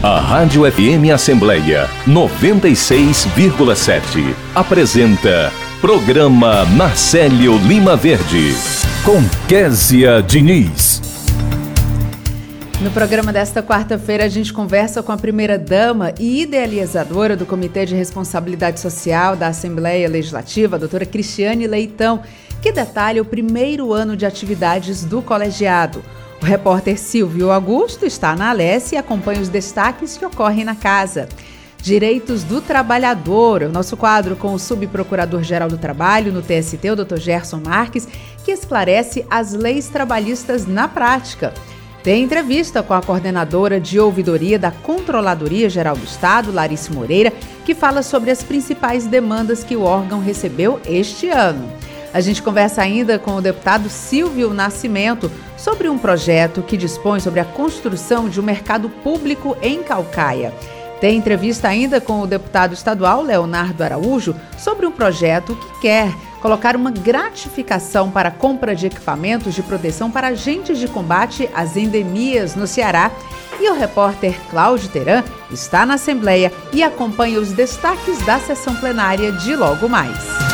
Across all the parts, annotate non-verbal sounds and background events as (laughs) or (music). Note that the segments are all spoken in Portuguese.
A Rádio FM Assembleia 96,7 apresenta Programa Marcelo Lima Verde com Késia Diniz. No programa desta quarta-feira, a gente conversa com a primeira-dama e idealizadora do Comitê de Responsabilidade Social da Assembleia Legislativa, a doutora Cristiane Leitão, que detalha o primeiro ano de atividades do colegiado. O repórter Silvio Augusto está na Alesse e acompanha os destaques que ocorrem na casa. Direitos do Trabalhador, o nosso quadro com o Subprocurador-Geral do Trabalho no TST, o Dr. Gerson Marques, que esclarece as leis trabalhistas na prática. Tem entrevista com a coordenadora de ouvidoria da Controladoria Geral do Estado, Larice Moreira, que fala sobre as principais demandas que o órgão recebeu este ano. A gente conversa ainda com o deputado Silvio Nascimento sobre um projeto que dispõe sobre a construção de um mercado público em Calcaia. Tem entrevista ainda com o deputado estadual Leonardo Araújo sobre um projeto que quer colocar uma gratificação para a compra de equipamentos de proteção para agentes de combate às endemias no Ceará. E o repórter Cláudio Teran está na Assembleia e acompanha os destaques da sessão plenária de logo mais.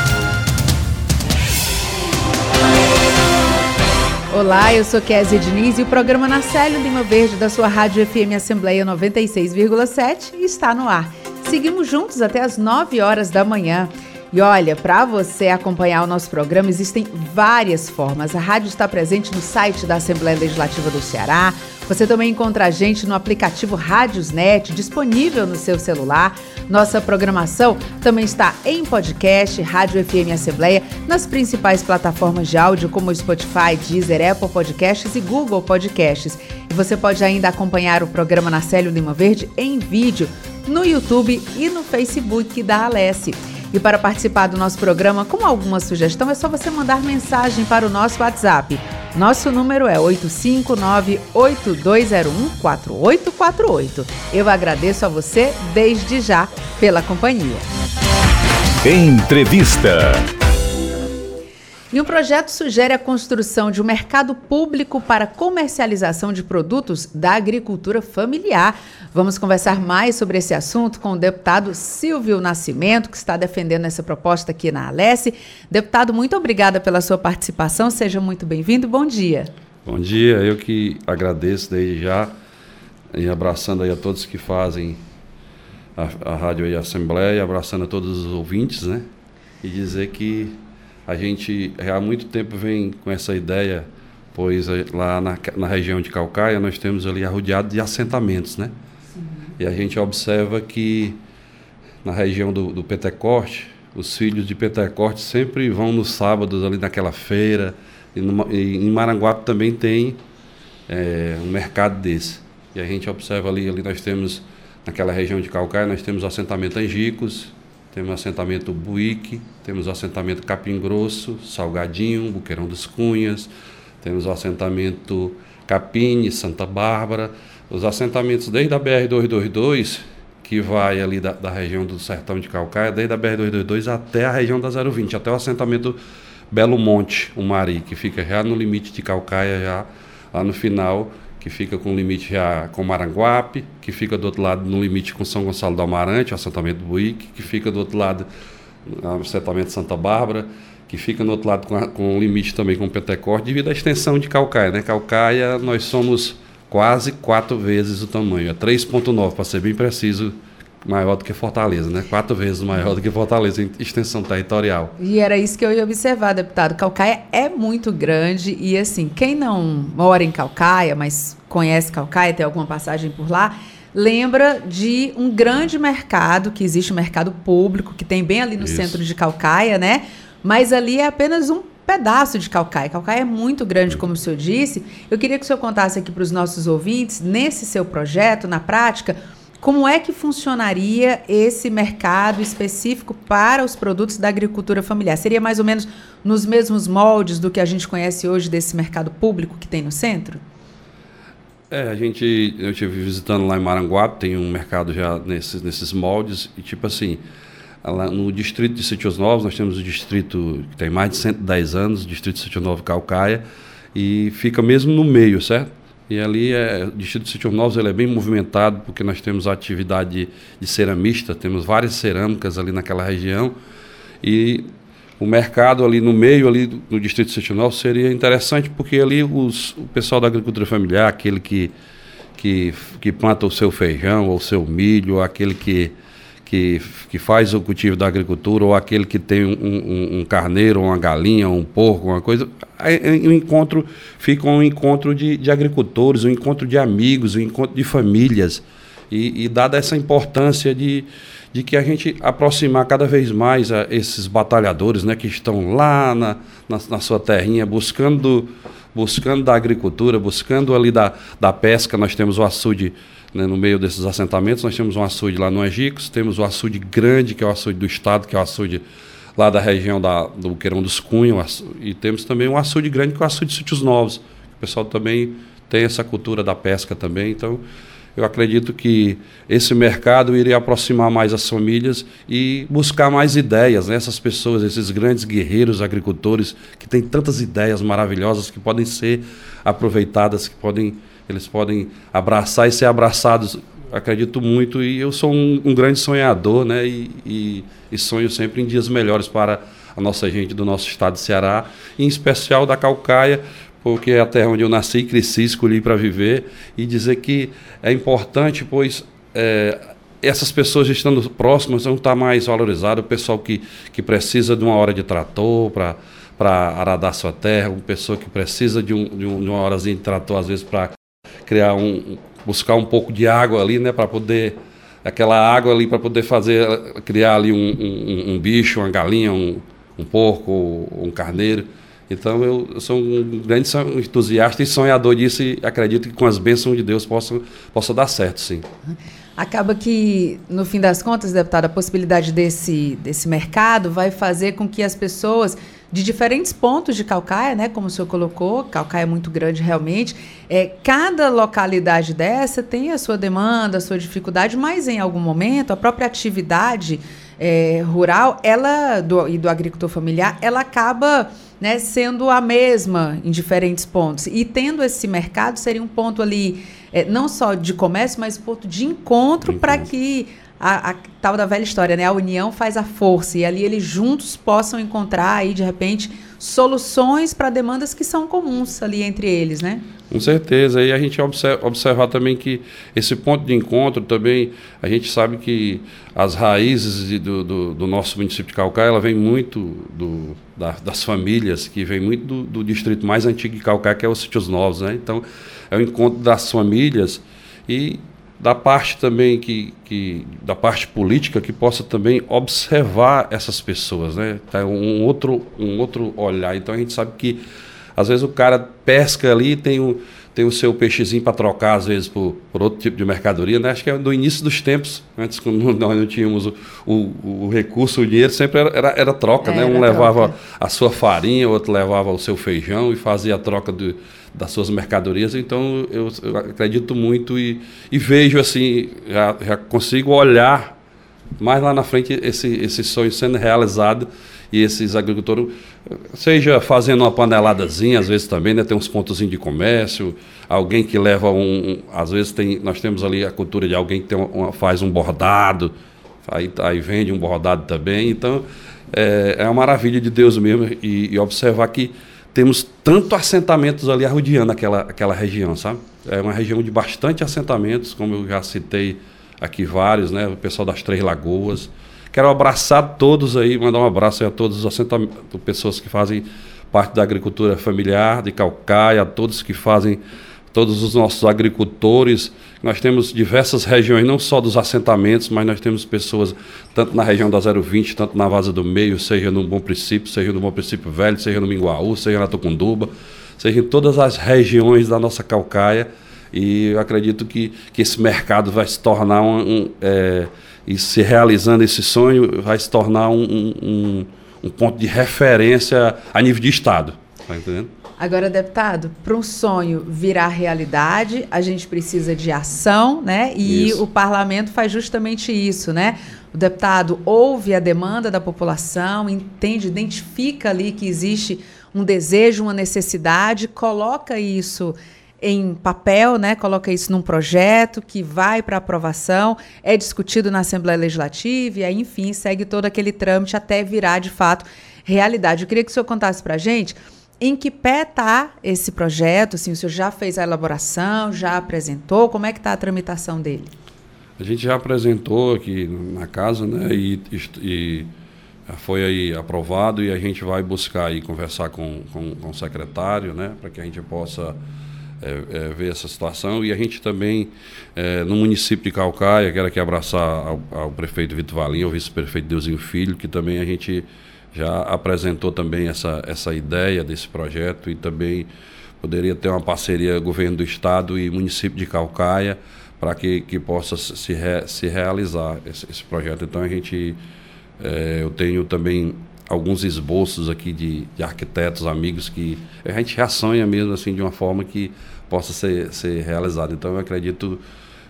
Olá, eu sou Kézia Diniz e o programa Narcélio Lima Verde da sua Rádio FM Assembleia 96,7 está no ar. Seguimos juntos até as 9 horas da manhã. E olha, para você acompanhar o nosso programa, existem várias formas. A rádio está presente no site da Assembleia Legislativa do Ceará. Você também encontra a gente no aplicativo Rádiosnet, disponível no seu celular. Nossa programação também está em podcast, Rádio FM Assembleia, nas principais plataformas de áudio como Spotify, Deezer, Apple Podcasts e Google Podcasts. E você pode ainda acompanhar o programa Narcélio Lima Verde em vídeo no YouTube e no Facebook da Alesse. E para participar do nosso programa com alguma sugestão, é só você mandar mensagem para o nosso WhatsApp. Nosso número é 859-8201-4848. Eu agradeço a você desde já pela companhia. Entrevista. E um projeto sugere a construção de um mercado público para comercialização de produtos da agricultura familiar. Vamos conversar mais sobre esse assunto com o deputado Silvio Nascimento, que está defendendo essa proposta aqui na Alesse. Deputado, muito obrigada pela sua participação. Seja muito bem-vindo. Bom dia. Bom dia. Eu que agradeço desde já e abraçando aí a todos que fazem a, a rádio e a Assembleia, abraçando a todos os ouvintes, né? E dizer que a gente há muito tempo vem com essa ideia, pois eh, lá na, na região de Calcaia nós temos ali arrodeado de assentamentos, né? Sim. E a gente observa que na região do, do Pentecoste, os filhos de Pentecoste sempre vão nos sábados ali naquela feira. E, no, e em Maranguape também tem é, um mercado desse. E a gente observa ali, ali nós temos, naquela região de Calcaia, nós temos o assentamento Angicos, temos assentamento Buíque, temos assentamento Capim Grosso, Salgadinho, Buqueirão dos Cunhas, temos o assentamento Capine, Santa Bárbara, os assentamentos desde a BR-222, que vai ali da, da, região do Sertão de Calcaia, desde a BR-222 até a região da 020, até o assentamento Belo Monte, o Mari, que fica já no limite de Calcaia, já lá no final que fica com limite já com Maranguape, que fica do outro lado no limite com São Gonçalo do Amarante, o assentamento do Buíque, que fica do outro lado no assentamento Santa Bárbara, que fica no outro lado com, com limite também com Pentecoste, devido à extensão de Calcaia. Né? Calcaia, nós somos quase quatro vezes o tamanho, é 3,9 para ser bem preciso, maior do que Fortaleza, né? Quatro vezes maior do que Fortaleza em extensão territorial. E era isso que eu ia observar, deputado. Calcaia é muito grande e assim, quem não mora em Calcaia, mas conhece Calcaia, tem alguma passagem por lá, lembra de um grande mercado, que existe um mercado público, que tem bem ali no isso. centro de Calcaia, né? Mas ali é apenas um pedaço de Calcaia. Calcaia é muito grande, como o senhor disse. Eu queria que o senhor contasse aqui para os nossos ouvintes, nesse seu projeto, na prática, como é que funcionaria esse mercado específico para os produtos da agricultura familiar? Seria mais ou menos nos mesmos moldes do que a gente conhece hoje desse mercado público que tem no centro? É, a gente, eu estive visitando lá em Maranguape, tem um mercado já nesses, nesses moldes, e tipo assim, lá no distrito de Sítios Novos, nós temos o distrito que tem mais de 110 anos, distrito de Sítio Novo Calcaia, e fica mesmo no meio, certo? E ali, é, o Distrito Sítio Novos ele é bem movimentado, porque nós temos a atividade de, ceramista, temos várias cerâmicas ali naquela região. E o mercado ali no meio ali do, Distrito Sítio Novos seria interessante, porque ali os, o pessoal da agricultura familiar, aquele que, que, que planta o seu feijão ou o seu milho, aquele que que, que faz o cultivo da agricultura, ou aquele que tem um, um, um carneiro, uma galinha, um porco, uma coisa, o encontro fica um encontro de, de agricultores, um encontro de amigos, um encontro de famílias. E, e dada essa importância de, de que a gente aproximar cada vez mais a esses batalhadores né, que estão lá na, na, na sua terrinha buscando buscando da agricultura, buscando ali da, da pesca, nós temos o açude né, no meio desses assentamentos. Nós temos um açude lá no Angicos, temos o açude grande, que é o açude do estado, que é o açude lá da região da, do Queirão dos Cunhos, e temos também um açude grande, que é o açude de Sítios Novos. O pessoal também tem essa cultura da pesca também, então eu acredito que esse mercado iria aproximar mais as famílias e buscar mais ideias, né? essas pessoas, esses grandes guerreiros agricultores que têm tantas ideias maravilhosas que podem ser aproveitadas, que podem eles podem abraçar e ser abraçados, acredito muito, e eu sou um, um grande sonhador, né? E, e, e, sonho sempre em dias melhores para a nossa gente do nosso estado de Ceará, em especial da Calcaia, porque é a terra onde eu nasci, cresci, escolhi para viver, e dizer que é importante, pois é, essas pessoas estando próximas vão estar mais valorizadas, o pessoal que, que precisa de uma hora de trator para para aradar sua terra, uma pessoa que precisa de, um, de, um, de uma horazinha de trator, às vezes, para criar um, buscar um pouco de água ali, né, para poder aquela água ali para poder fazer criar ali um, um, um, bicho, uma galinha, um, um porco, um carneiro. Então eu, sou um grande entusiasta e sonhador disso e acredito que com as bênçãos de Deus possa, possa dar certo, sim. Acaba que, no fim das contas, deputado, a possibilidade desse, desse mercado vai fazer com que as pessoas de diferentes pontos de Calcaia, né, como o senhor colocou, Calcaia é muito grande realmente. É, cada localidade dessa tem a sua demanda, a sua dificuldade, mas em algum momento a própria atividade é, rural, ela do, e do agricultor familiar, ela acaba né, sendo a mesma em diferentes pontos. E tendo esse mercado, seria um ponto ali, é, não só de comércio, mas ponto de encontro para que a, a, tal da velha história, né? A união faz a força e ali eles juntos possam encontrar aí de repente soluções para demandas que são comuns ali entre eles, né? Com certeza. E a gente observa, observar também que esse ponto de encontro também, a gente sabe que as raízes de, do, do, do, nosso município de Calcaia, ela vem muito do, da, das famílias, que vem muito do, do, distrito mais antigo de Calcaia, que é os Sítios Novos, né? Então, é o encontro das famílias e da parte também que, que da parte política que possa também observar essas pessoas, né? Tá um outro um outro olhar. Então a gente sabe que às vezes o cara pesca ali tem o tem o seu peixezinho para trocar às vezes por, por outro tipo de mercadoria, né? Acho que é do início dos tempos, antes quando (laughs) nós não tínhamos o, o, o recurso, o dinheiro sempre era, era, era troca, é, né? Um levava troca. a sua farinha, o outro levava o seu feijão e fazia a troca do das suas mercadorias. Então, eu, eu acredito muito e, e, vejo assim, já, já consigo olhar mais lá na frente esse, esse sonho sendo realizado e esses agricultores, seja fazendo uma paneladazinha, às vezes também, né, tem uns pontos de comércio, alguém que leva um, um, às vezes tem, nós temos ali a cultura de alguém que tem uma, faz um bordado, aí, aí vende um bordado também, então é, é uma maravilha de Deus mesmo e, e observar que temos tanto assentamentos ali arrodeando aquela, aquela região, sabe? É uma região de bastante assentamentos, como eu já citei aqui vários, né? O pessoal das Três Lagoas. Quero abraçar todos aí, mandar um abraço a todos os assentamentos, pessoas que fazem parte da agricultura familiar de Calcaia, a todos que fazem todos os nossos agricultores. Nós temos diversas regiões, não só dos assentamentos, mas nós temos pessoas tanto na região da 020, tanto na Vaza do Meio, seja no Bom Princípio, seja no Bom Princípio Velho, seja no Minguaú, seja na Tucunduba, seja em todas as regiões da nossa Calcaia. E eu acredito que, que esse mercado vai se tornar um, um é, e se realizando esse sonho, vai se tornar um, um, um ponto de referência a nível de Estado. Está entendendo? Agora, deputado, para um sonho virar realidade, a gente precisa de ação, né? E isso. o parlamento faz justamente isso, né? O deputado ouve a demanda da população, entende, identifica ali que existe um desejo, uma necessidade, coloca isso em papel, né? Coloca isso num projeto que vai para aprovação, é discutido na Assembleia Legislativa e aí, enfim, segue todo aquele trâmite até virar de fato realidade. Eu queria que o senhor contasse para a gente em que pé está esse projeto? Assim, o senhor já fez a elaboração, já apresentou? Como é que está a tramitação dele? A gente já apresentou aqui na casa, né? E, e foi aí aprovado e a gente vai buscar aí conversar com, com, com o secretário, né? Para que a gente possa é, é, ver essa situação. E a gente também, é, no município de Calcaia, quero aqui abraçar ao, ao prefeito Vitor Valim, ao vice-prefeito Deusinho Filho, que também a gente já apresentou também essa, essa ideia desse projeto e também poderia ter uma parceria governo do estado e município de Calcaia para que, que possa se, re, se realizar esse, esse, projeto. Então a gente, é, eu tenho também alguns esboços aqui de, de, arquitetos, amigos que a gente já sonha mesmo assim de uma forma que possa ser, ser realizado. Então eu acredito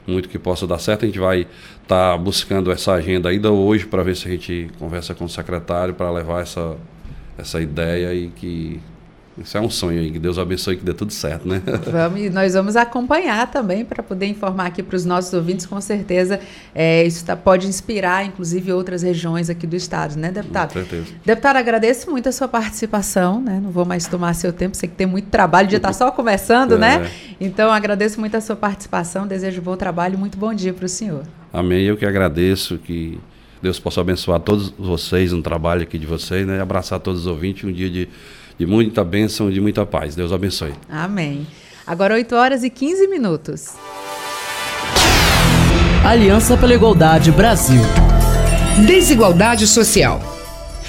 muito que possa dar certo. A gente vai estar tá buscando essa agenda ainda hoje para ver se a gente conversa com o secretário para levar essa, essa ideia e que isso é um sonho aí, que Deus abençoe e que dê tudo certo, né? (laughs) Vamos, e nós vamos acompanhar também para poder informar aqui para os nossos ouvintes, com certeza é, isso tá, pode inspirar, inclusive, outras regiões aqui do estado, né, deputado? Com certeza. Deputado, agradeço muito a sua participação, né? Não vou mais tomar seu tempo, sei que tem muito trabalho, o dia está só começando, né? é. né? Então, agradeço muito a sua participação, desejo bom trabalho e muito bom dia para o senhor. Amém, eu que agradeço, que Deus possa abençoar todos vocês no trabalho aqui de vocês, né? Abraçar todos os ouvintes, um dia de de muita bênção e de muita paz. Deus abençoe. Amém. Agora 8 horas e 15 minutos. Aliança pela Igualdade Brasil. Desigualdade social.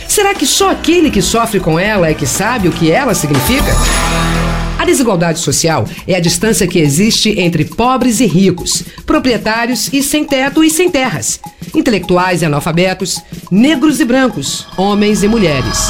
Será que só aquele que sofre com ela é que sabe o que ela significa? A desigualdade social é a distância que existe entre pobres e ricos, proprietários e sem teto e sem terras, intelectuais e analfabetos, negros e brancos, homens e mulheres.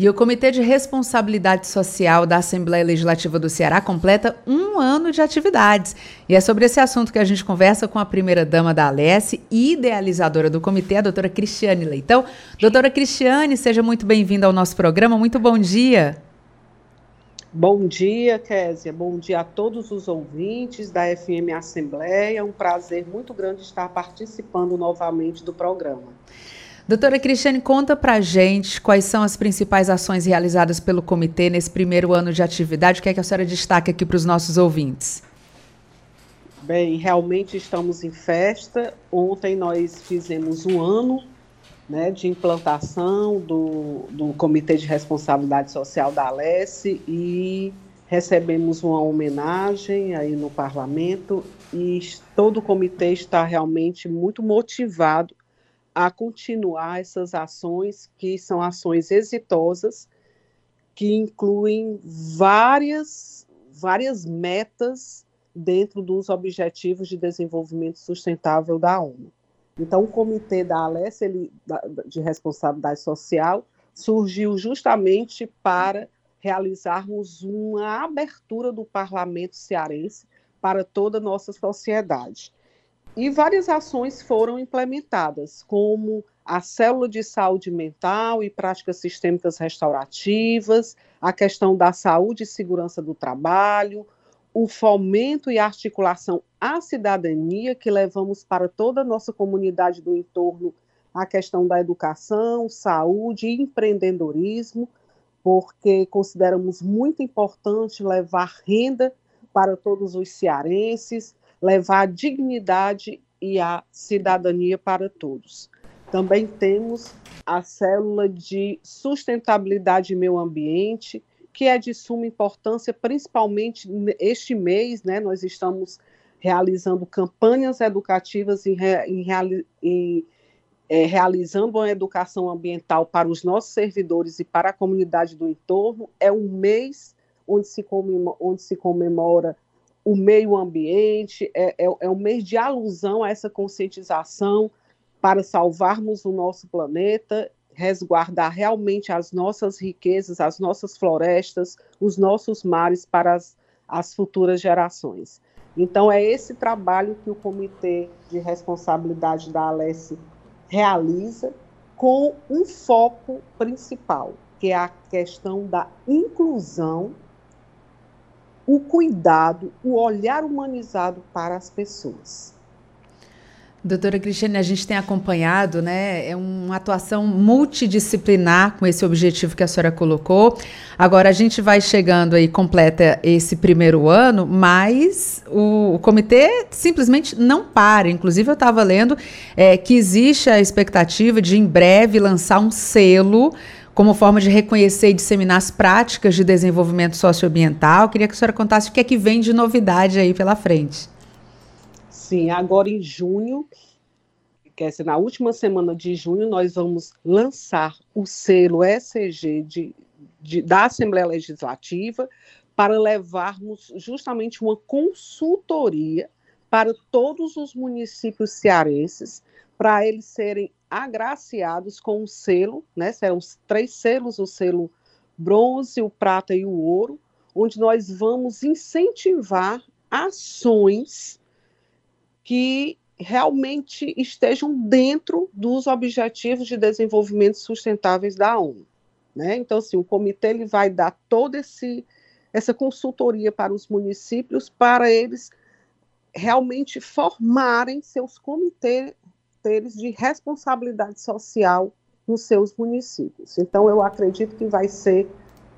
E o Comitê de Responsabilidade Social da Assembleia Legislativa do Ceará completa um ano de atividades. E é sobre esse assunto que a gente conversa com a primeira-dama da Alesse idealizadora do comitê, a doutora Cristiane Leitão. Doutora Cristiane, seja muito bem-vinda ao nosso programa. Muito bom dia. Bom dia, Késia. Bom dia a todos os ouvintes da FM Assembleia. É um prazer muito grande estar participando novamente do programa. Doutora Cristiane, conta pra gente quais são as principais ações realizadas pelo comitê nesse primeiro ano de atividade. O que é que a senhora destaca aqui para os nossos ouvintes? Bem, realmente estamos em festa. Ontem nós fizemos um ano né, de implantação do, do Comitê de Responsabilidade Social da Alesse e recebemos uma homenagem aí no parlamento e todo o comitê está realmente muito motivado a continuar essas ações, que são ações exitosas, que incluem várias, várias metas dentro dos Objetivos de Desenvolvimento Sustentável da ONU. Então, o Comitê da Alessia ele, de Responsabilidade Social surgiu justamente para realizarmos uma abertura do parlamento cearense para toda a nossa sociedade. E várias ações foram implementadas, como a célula de saúde mental e práticas sistêmicas restaurativas, a questão da saúde e segurança do trabalho, o fomento e articulação à cidadania que levamos para toda a nossa comunidade do entorno, a questão da educação, saúde e empreendedorismo, porque consideramos muito importante levar renda para todos os cearenses, levar a dignidade e a cidadania para todos. Também temos a célula de sustentabilidade e meio ambiente, que é de suma importância, principalmente este mês, né? Nós estamos realizando campanhas educativas e, em é, realizando uma educação ambiental para os nossos servidores e para a comunidade do entorno. É um mês onde se comemora, onde se comemora o meio ambiente, é, é, é um mês de alusão a essa conscientização para salvarmos o nosso planeta, resguardar realmente as nossas riquezas, as nossas florestas, os nossos mares para as, as futuras gerações. Então, é esse trabalho que o Comitê de Responsabilidade da Alesse realiza com um foco principal, que é a questão da inclusão, o cuidado, o olhar humanizado para as pessoas. Doutora Cristiane, a gente tem acompanhado, né? É uma atuação multidisciplinar com esse objetivo que a senhora colocou. Agora a gente vai chegando aí, completa esse primeiro ano, mas o, o comitê simplesmente não para. Inclusive, eu estava lendo é, que existe a expectativa de em breve lançar um selo como forma de reconhecer e disseminar as práticas de desenvolvimento socioambiental. Queria que a senhora contasse o que é que vem de novidade aí pela frente. Sim, agora em junho, quer dizer, na última semana de junho, nós vamos lançar o selo ECG de, de, da Assembleia Legislativa para levarmos justamente uma consultoria para todos os municípios cearenses, para eles serem agraciados com o selo, né? Serão três selos, o selo bronze, o prata e o ouro, onde nós vamos incentivar ações que realmente estejam dentro dos objetivos de desenvolvimento sustentáveis da ONU. Né? Então, assim, o comitê ele vai dar toda esse, essa consultoria para os municípios para eles realmente formarem seus comitês de responsabilidade social nos seus municípios. Então, eu acredito que vai ser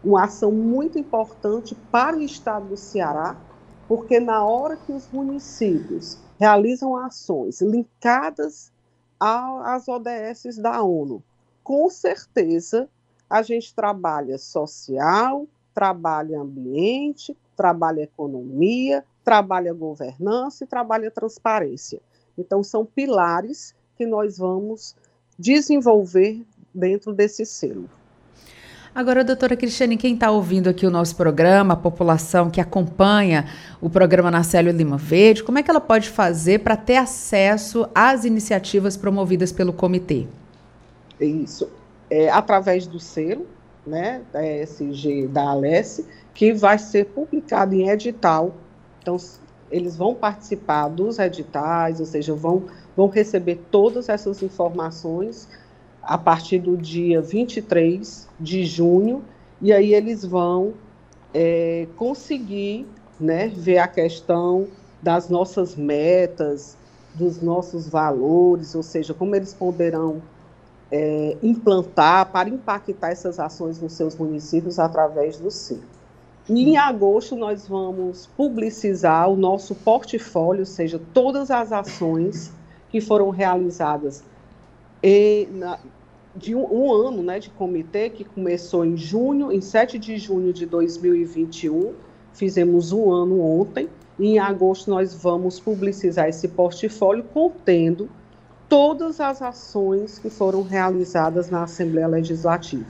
uma ação muito importante para o estado do Ceará, porque na hora que os municípios realizam ações linkadas às ODS da ONU. Com certeza, a gente trabalha social, trabalha ambiente, trabalha economia, trabalha governança e trabalha transparência. Então, são pilares que nós vamos desenvolver dentro desse selo. Agora, doutora Cristiane, quem está ouvindo aqui o nosso programa, a população que acompanha o programa Narcélio Lima Verde, como é que ela pode fazer para ter acesso às iniciativas promovidas pelo comitê? Isso. É, através do selo, né, da ESG da Alesse, que vai ser publicado em edital. Então, eles vão participar dos editais, ou seja, vão, vão receber todas essas informações a partir do dia 23 de junho, e aí eles vão é, conseguir né, ver a questão das nossas metas, dos nossos valores, ou seja, como eles poderão é, implantar para impactar essas ações nos seus municípios através do CIM. E em agosto nós vamos publicizar o nosso portfólio, ou seja, todas as ações que foram realizadas e, na, de um, um, ano né, de comitê que começou em junho, em 7 de junho de 2021, fizemos um ano ontem, e em agosto nós vamos publicizar esse portfólio contendo todas as ações que foram realizadas na Assembleia Legislativa.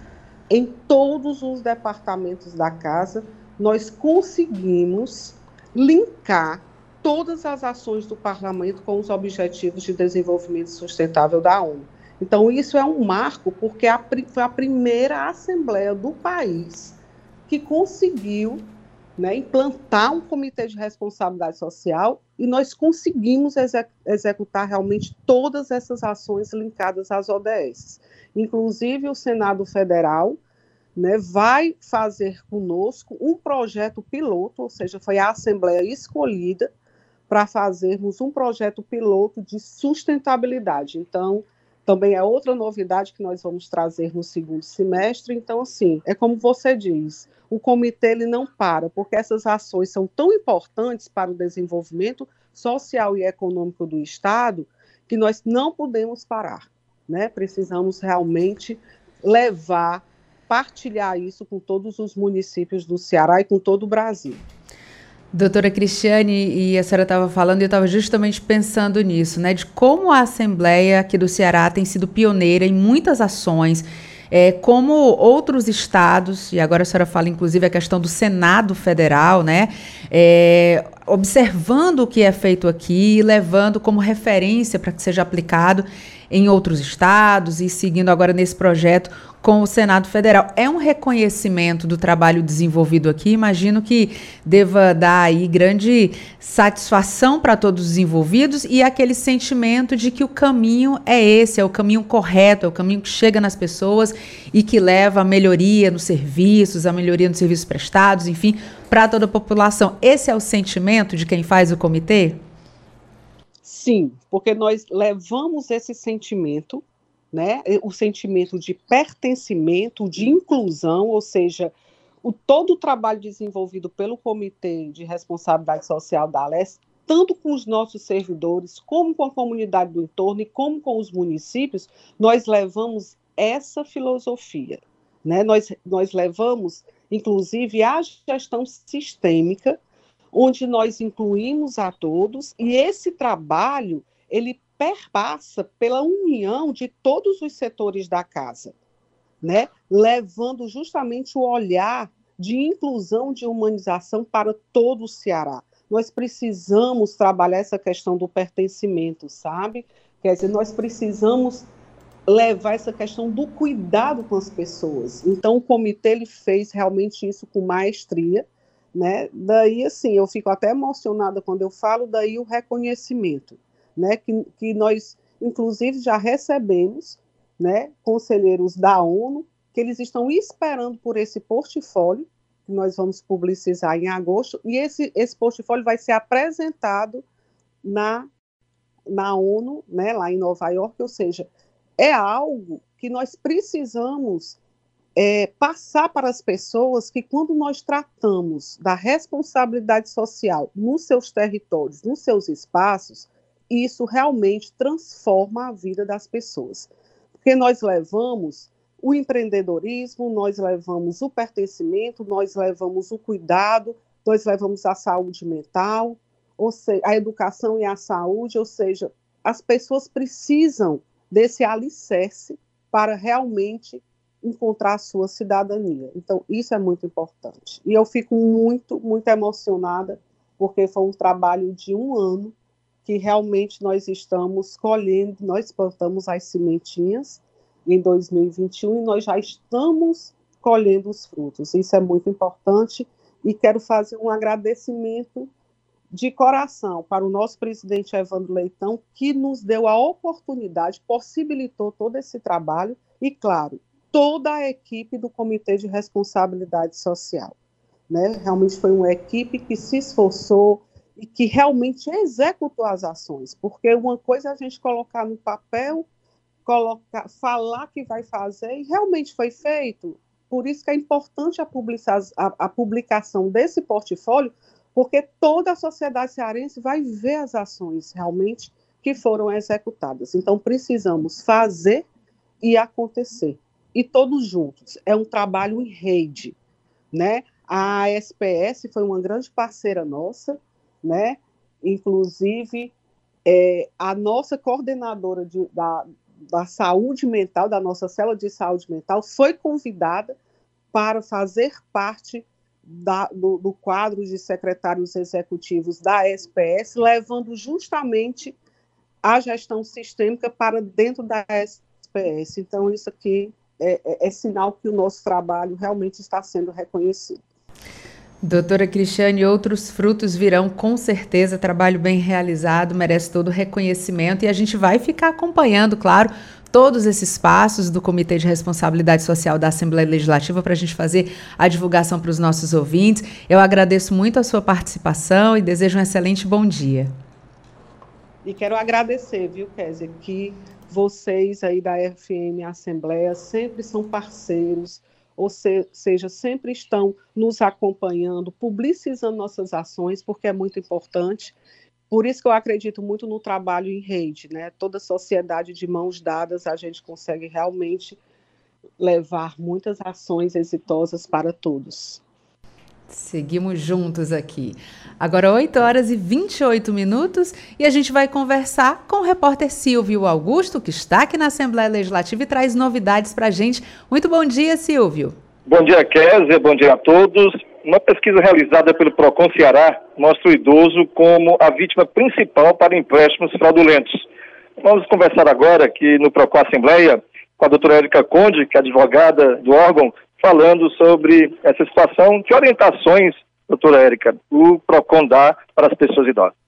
Em todos os departamentos da Casa, nós conseguimos linkar todas as ações do parlamento com os objetivos de desenvolvimento sustentável da ONU. Então, isso é um marco, porque a, foi a primeira Assembleia do país que conseguiu né, implantar um comitê de responsabilidade social e nós conseguimos executar realmente todas essas ações linkadas às ODS. Inclusive, o Senado Federal né, vai fazer conosco um projeto piloto, ou seja, foi a Assembleia escolhida para fazermos um projeto piloto de sustentabilidade. Então, também é outra novidade que nós vamos trazer no segundo semestre. Então, assim, é como você diz, o comitê ele não para, porque essas ações são tão importantes para o desenvolvimento social e econômico do Estado que nós não podemos parar. Né? Precisamos realmente levar, partilhar isso com todos os municípios do Ceará e com todo o Brasil. Doutora Cristiane, e a senhora estava falando, e eu estava justamente pensando nisso, né? De como a Assembleia aqui do Ceará tem sido pioneira em muitas ações é, como outros estados, e agora a senhora fala inclusive a questão do Senado Federal, né? É, observando o que é feito aqui, levando como referência para que seja aplicado em outros estados e seguindo agora nesse projeto com o Senado Federal. É um reconhecimento do trabalho desenvolvido aqui, imagino que deva dar aí grande satisfação para todos os envolvidos e aquele sentimento de que o caminho é esse, é o caminho correto, é o caminho que chega nas pessoas e que leva a melhoria nos serviços, a melhoria nos serviços prestados, enfim, para toda a população. Esse é o sentimento de quem faz o comitê? Sim, porque nós levamos esse sentimento, né, o sentimento de pertencimento, de inclusão, ou seja, o todo o trabalho desenvolvido pelo Comitê de Responsabilidade Social da ALES, tanto com os nossos servidores, como com a comunidade do entorno e como com os municípios, nós levamos essa filosofia. Né? Nós, nós levamos, inclusive, a gestão sistêmica, onde nós incluímos a todos, e esse trabalho ele perpassa pela união de todos os setores da casa, né? levando justamente o olhar de inclusão, de humanização para todo o Ceará. Nós precisamos trabalhar essa questão do pertencimento, sabe? Quer dizer, nós precisamos levar essa questão do cuidado com as pessoas. Então, o comitê ele fez realmente isso com maestria, né? Daí, assim, eu fico até emocionada quando eu falo, daí o reconhecimento, né? Que, que nós, inclusive, já recebemos, né? Conselheiros da ONU, que eles estão esperando por esse portfólio, que nós vamos publicizar em agosto, e esse, esse portfólio vai ser apresentado na, na ONU, né? Lá em Nova York, ou seja, é algo que nós precisamos é, passar para as pessoas que quando nós tratamos da responsabilidade social nos seus territórios, nos seus espaços, isso realmente transforma a vida das pessoas. Porque nós levamos o empreendedorismo, nós levamos o pertencimento, nós levamos o cuidado, nós levamos a saúde mental, ou seja, a educação e a saúde, ou seja, as pessoas precisam desse alicerce para realmente encontrar a sua cidadania. Então, isso é muito importante. E eu fico muito, muito emocionada, porque foi um trabalho de um ano que realmente nós estamos colhendo, nós plantamos as sementinhas em 2021 e nós já estamos colhendo os frutos. Isso é muito importante e quero fazer um agradecimento de coração para o nosso presidente Evandro Leitão, que nos deu a oportunidade, possibilitou todo esse trabalho e, claro, toda a equipe do Comitê de Responsabilidade Social. Né? Realmente foi uma equipe que se esforçou e que realmente executou as ações, porque uma coisa é a gente colocar no papel, colocar, falar que vai fazer, e realmente foi feito. Por isso que é importante a, a, a publicação desse portfólio, porque toda a sociedade cearense vai ver as ações realmente que foram executadas. Então, precisamos fazer e acontecer e todos juntos. É um trabalho em rede, né? A SPS foi uma grande parceira nossa, né? Inclusive, é, a nossa coordenadora de, da, da saúde mental, da nossa célula de saúde mental, foi convidada para fazer parte da, do, do, quadro de secretários executivos da SPS, levando justamente a gestão sistêmica para dentro da SPS. Então, isso aqui é, é, é sinal que o nosso trabalho realmente está sendo reconhecido. Doutora Cristiane, outros frutos virão com certeza. Trabalho bem realizado, merece todo o reconhecimento e a gente vai ficar acompanhando, claro, todos esses passos do Comitê de Responsabilidade Social da Assembleia Legislativa para a gente fazer a divulgação para os nossos ouvintes. Eu agradeço muito a sua participação e desejo um excelente bom dia. E quero agradecer, viu, Kézia, que vocês aí da FM Assembleia sempre são parceiros, ou se, seja, sempre estão nos acompanhando, publicizando nossas ações, porque é muito importante. Por isso que eu acredito muito no trabalho em rede, né? Toda sociedade de mãos dadas, a gente consegue realmente levar muitas ações exitosas para todos. Seguimos juntos aqui. Agora 8 horas e 28 minutos e a gente vai conversar com o repórter Silvio Augusto, que está aqui na Assembleia Legislativa e traz novidades para a gente. Muito bom dia, Silvio. Bom dia, Kézia. Bom dia a todos. Uma pesquisa realizada pelo Procon Ceará mostra o idoso como a vítima principal para empréstimos fraudulentos. Vamos conversar agora aqui no Procon Assembleia com a doutora Érica Conde, que é advogada do órgão, falando sobre essa situação. Que orientações, doutora Érica, o PROCON dá para as pessoas idosas?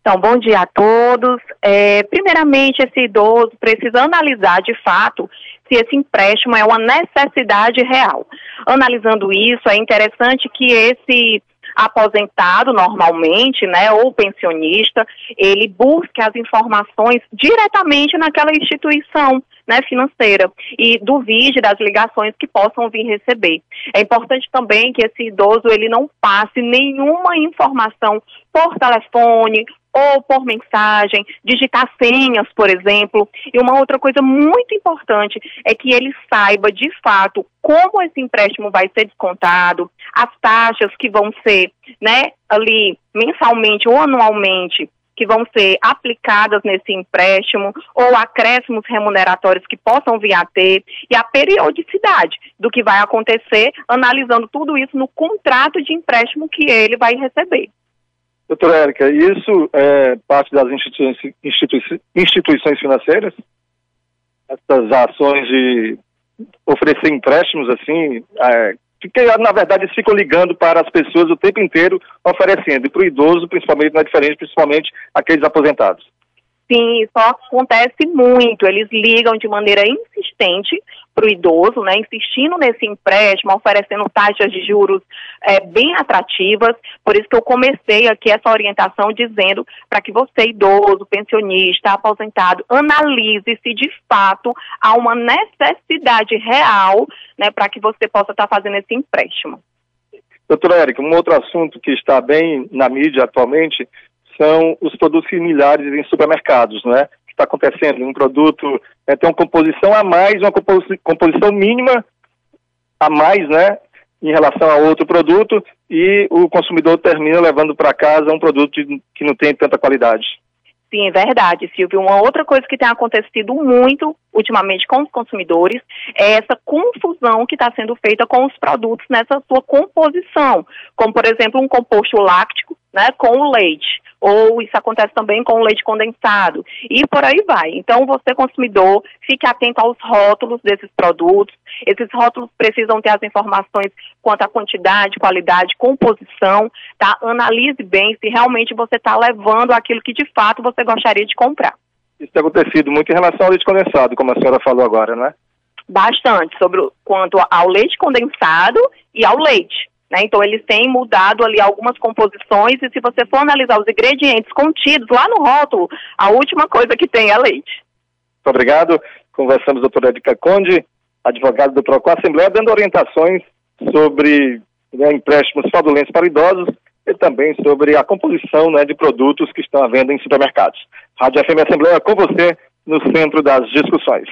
Então, bom dia a todos. É, primeiramente, esse idoso precisa analisar de fato se esse empréstimo é uma necessidade real. Analisando isso, é interessante que esse aposentado normalmente, né, ou pensionista, ele busque as informações diretamente naquela instituição né, financeira e duvide das ligações que possam vir receber. É importante também que esse idoso ele não passe nenhuma informação por telefone ou por mensagem, digitar senhas, por exemplo. E uma outra coisa muito importante é que ele saiba de fato como esse empréstimo vai ser descontado, as taxas que vão ser, né, ali mensalmente ou anualmente que vão ser aplicadas nesse empréstimo ou acréscimos remuneratórios que possam vir a ter e a periodicidade do que vai acontecer, analisando tudo isso no contrato de empréstimo que ele vai receber. Doutora Érica, isso é parte das instituições, instituições, instituições financeiras? Essas ações de oferecer empréstimos assim, é, porque na verdade eles ficam ligando para as pessoas o tempo inteiro, oferecendo, para o idoso, principalmente, não é diferente, principalmente aqueles aposentados. Sim, isso acontece muito. Eles ligam de maneira insistente para o idoso, né, insistindo nesse empréstimo, oferecendo taxas de juros é, bem atrativas. Por isso que eu comecei aqui essa orientação dizendo para que você, idoso, pensionista, aposentado, analise se de fato há uma necessidade real né, para que você possa estar tá fazendo esse empréstimo. Doutora Érica, um outro assunto que está bem na mídia atualmente são os produtos similares em supermercados, né? que está acontecendo? Um produto é, tem uma composição a mais, uma composi composição mínima a mais, né? Em relação a outro produto e o consumidor termina levando para casa um produto que não tem tanta qualidade. Sim, é verdade, Silvio. Uma outra coisa que tem acontecido muito ultimamente com os consumidores é essa confusão que está sendo feita com os produtos nessa sua composição, como por exemplo um composto láctico, né, com o leite ou isso acontece também com o leite condensado, e por aí vai. Então, você, consumidor, fique atento aos rótulos desses produtos. Esses rótulos precisam ter as informações quanto à quantidade, qualidade, composição, tá? Analise bem se realmente você está levando aquilo que de fato você gostaria de comprar. Isso tem acontecido muito em relação ao leite condensado, como a senhora falou agora, não é? Bastante, sobre o, quanto ao leite condensado e ao leite. Né? Então, eles têm mudado ali algumas composições e se você for analisar os ingredientes contidos lá no rótulo, a última coisa que tem é leite. Muito obrigado. Conversamos, doutora Edika Conde, advogado do PROCON Assembleia, dando orientações sobre né, empréstimos fraudulentos para idosos e também sobre a composição né, de produtos que estão à venda em supermercados. Rádio FM Assembleia com você no centro das discussões.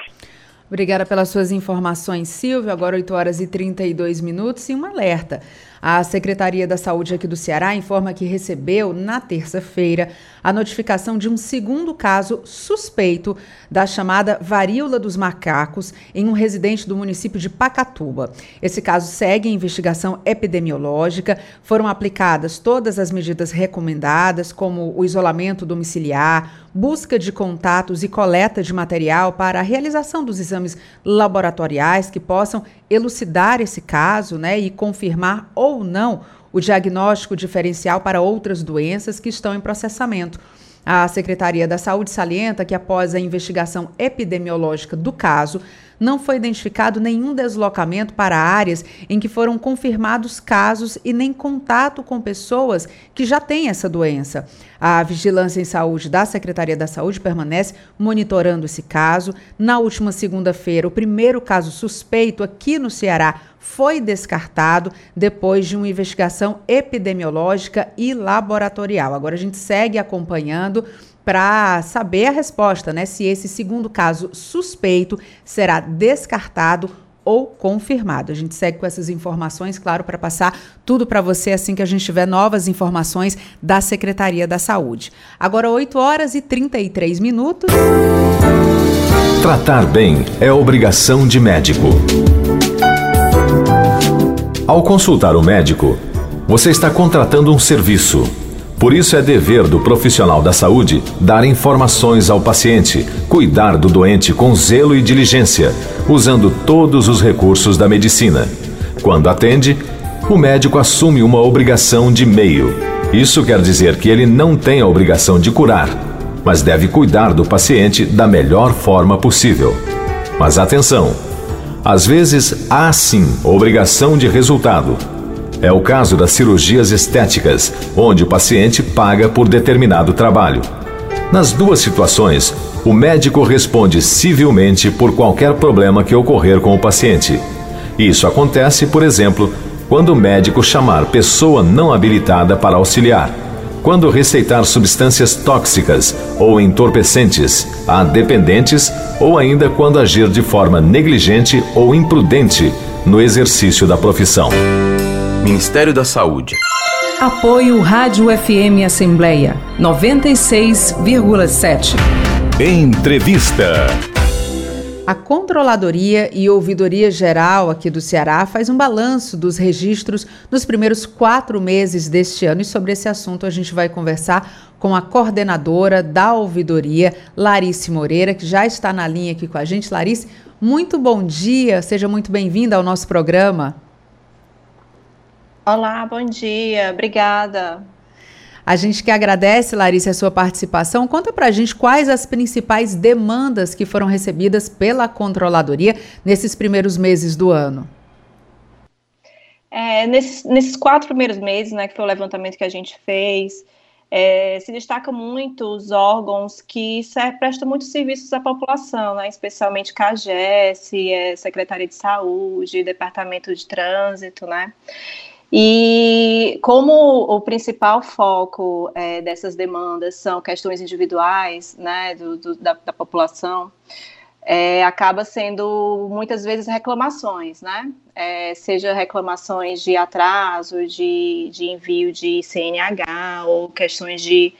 Obrigada pelas suas informações, Silvio. Agora 8 horas e 32 minutos e um alerta. A Secretaria da Saúde aqui do Ceará informa que recebeu, na terça-feira, a notificação de um segundo caso suspeito da chamada varíola dos macacos em um residente do município de Pacatuba. Esse caso segue em investigação epidemiológica. Foram aplicadas todas as medidas recomendadas, como o isolamento domiciliar, busca de contatos e coleta de material para a realização dos exames laboratoriais que possam elucidar esse caso né, e confirmar ou não o diagnóstico diferencial para outras doenças que estão em processamento. A Secretaria da Saúde salienta que, após a investigação epidemiológica do caso, não foi identificado nenhum deslocamento para áreas em que foram confirmados casos e nem contato com pessoas que já têm essa doença. A Vigilância em Saúde da Secretaria da Saúde permanece monitorando esse caso. Na última segunda-feira, o primeiro caso suspeito aqui no Ceará foi descartado depois de uma investigação epidemiológica e laboratorial. Agora a gente segue acompanhando para saber a resposta, né? Se esse segundo caso suspeito será descartado ou confirmado. A gente segue com essas informações, claro, para passar tudo para você assim que a gente tiver novas informações da Secretaria da Saúde. Agora, 8 horas e 33 minutos. Tratar bem é obrigação de médico. Ao consultar o médico, você está contratando um serviço. Por isso é dever do profissional da saúde dar informações ao paciente, cuidar do doente com zelo e diligência, usando todos os recursos da medicina. Quando atende, o médico assume uma obrigação de meio. Isso quer dizer que ele não tem a obrigação de curar, mas deve cuidar do paciente da melhor forma possível. Mas atenção! Às vezes há sim obrigação de resultado. É o caso das cirurgias estéticas, onde o paciente paga por determinado trabalho. Nas duas situações, o médico responde civilmente por qualquer problema que ocorrer com o paciente. Isso acontece, por exemplo, quando o médico chamar pessoa não habilitada para auxiliar, quando receitar substâncias tóxicas ou entorpecentes a dependentes ou ainda quando agir de forma negligente ou imprudente no exercício da profissão. Ministério da Saúde. Apoio Rádio FM Assembleia 96,7. Entrevista. A Controladoria e Ouvidoria Geral aqui do Ceará faz um balanço dos registros nos primeiros quatro meses deste ano e sobre esse assunto a gente vai conversar com a coordenadora da Ouvidoria, Larice Moreira, que já está na linha aqui com a gente. Larice, muito bom dia, seja muito bem-vinda ao nosso programa. Olá, bom dia, obrigada. A gente que agradece, Larissa, a sua participação. Conta para a gente quais as principais demandas que foram recebidas pela controladoria nesses primeiros meses do ano. É, nesses, nesses, quatro primeiros meses, né, que foi o levantamento que a gente fez, é, se destaca muito os órgãos que prestam muitos serviços à população, né, especialmente CAGES, é, Secretaria de Saúde, Departamento de Trânsito, né, e como o principal foco é, dessas demandas são questões individuais, né, do, do, da, da, população, é, acaba sendo muitas vezes reclamações, né, é, seja reclamações de atraso, de, de envio de CNH ou questões de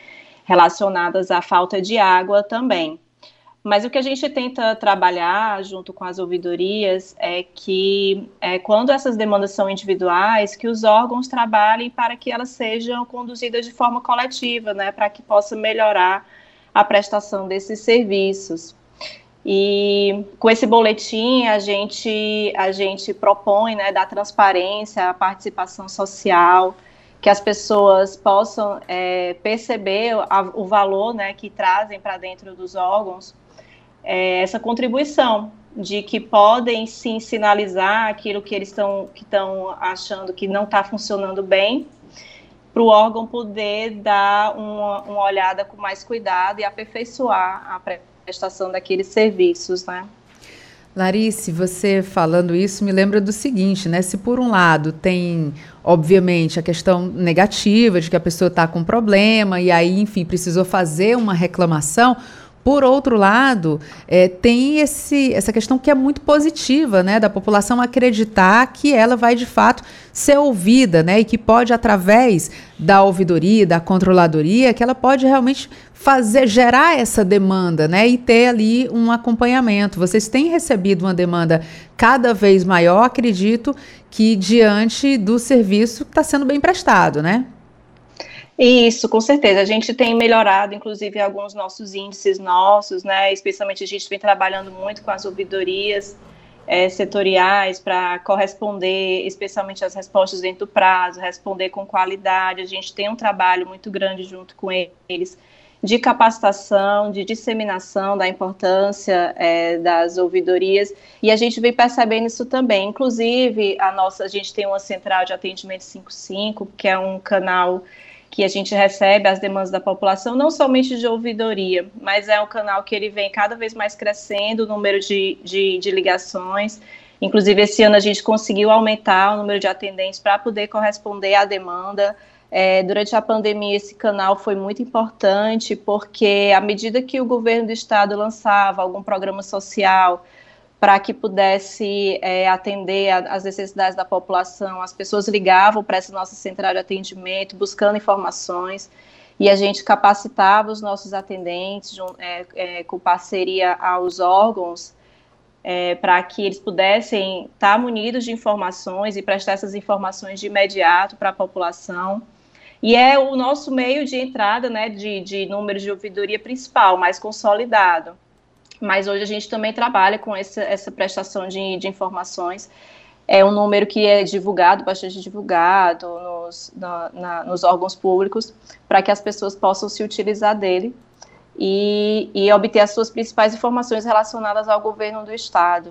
relacionadas à falta de água também. Mas o que a gente tenta trabalhar junto com as ouvidorias é que, é, quando essas demandas são individuais, que os órgãos trabalhem para que elas sejam conduzidas de forma coletiva, né, para que possa melhorar a prestação desses serviços. E com esse boletim a gente a gente propõe, né, dar transparência, a participação social, que as pessoas possam é, perceber a, o valor, né, que trazem para dentro dos órgãos é, essa contribuição de que podem sim sinalizar aquilo que eles estão que estão achando que não está funcionando bem, para o órgão poder dar uma, uma, olhada com mais cuidado e aperfeiçoar a prestação daqueles serviços, né? Larice, você falando isso me lembra do seguinte, né? Se por um lado tem, obviamente, a questão negativa de que a pessoa está com problema e aí, enfim, precisou fazer uma reclamação, por outro lado, é, tem esse, essa questão que é muito positiva, né, da população acreditar que ela vai de fato ser ouvida, né, e que pode através da ouvidoria, da controladoria, que ela pode realmente fazer gerar essa demanda, né, e ter ali um acompanhamento. Vocês têm recebido uma demanda cada vez maior, acredito que diante do serviço que está sendo bem prestado, né? Isso, com certeza. A gente tem melhorado, inclusive, alguns nossos índices nossos, né? Especialmente a gente vem trabalhando muito com as ouvidorias é, setoriais para corresponder, especialmente as respostas dentro do prazo, responder com qualidade. A gente tem um trabalho muito grande junto com eles de capacitação, de disseminação da importância é, das ouvidorias, e a gente vem percebendo isso também. Inclusive, a nossa, a gente tem uma central de atendimento 55, que é um canal que a gente recebe as demandas da população, não somente de ouvidoria, mas é um canal que ele vem cada vez mais crescendo o número de, de, de ligações. Inclusive, esse ano a gente conseguiu aumentar o número de atendentes para poder corresponder à demanda. É, durante a pandemia, esse canal foi muito importante, porque à medida que o governo do estado lançava algum programa social para que pudesse é, atender às necessidades da população. As pessoas ligavam para essa nossa central de atendimento, buscando informações, e a gente capacitava os nossos atendentes é, é, com parceria aos órgãos é, para que eles pudessem estar munidos de informações e prestar essas informações de imediato para a população. E é o nosso meio de entrada né, de, de números de ouvidoria principal, mais consolidado. Mas hoje a gente também trabalha com essa, essa prestação de, de informações. É um número que é divulgado, bastante divulgado nos, na, na, nos órgãos públicos, para que as pessoas possam se utilizar dele e, e obter as suas principais informações relacionadas ao governo do Estado.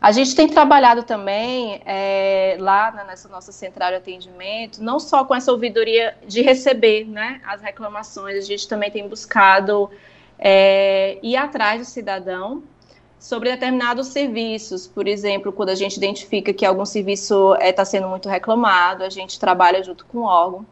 A gente tem trabalhado também é, lá nessa nossa central de atendimento, não só com essa ouvidoria de receber né, as reclamações, a gente também tem buscado é, ir atrás do cidadão sobre determinados serviços. Por exemplo, quando a gente identifica que algum serviço está é, tá sendo muito reclamado, a gente trabalha junto com o órgão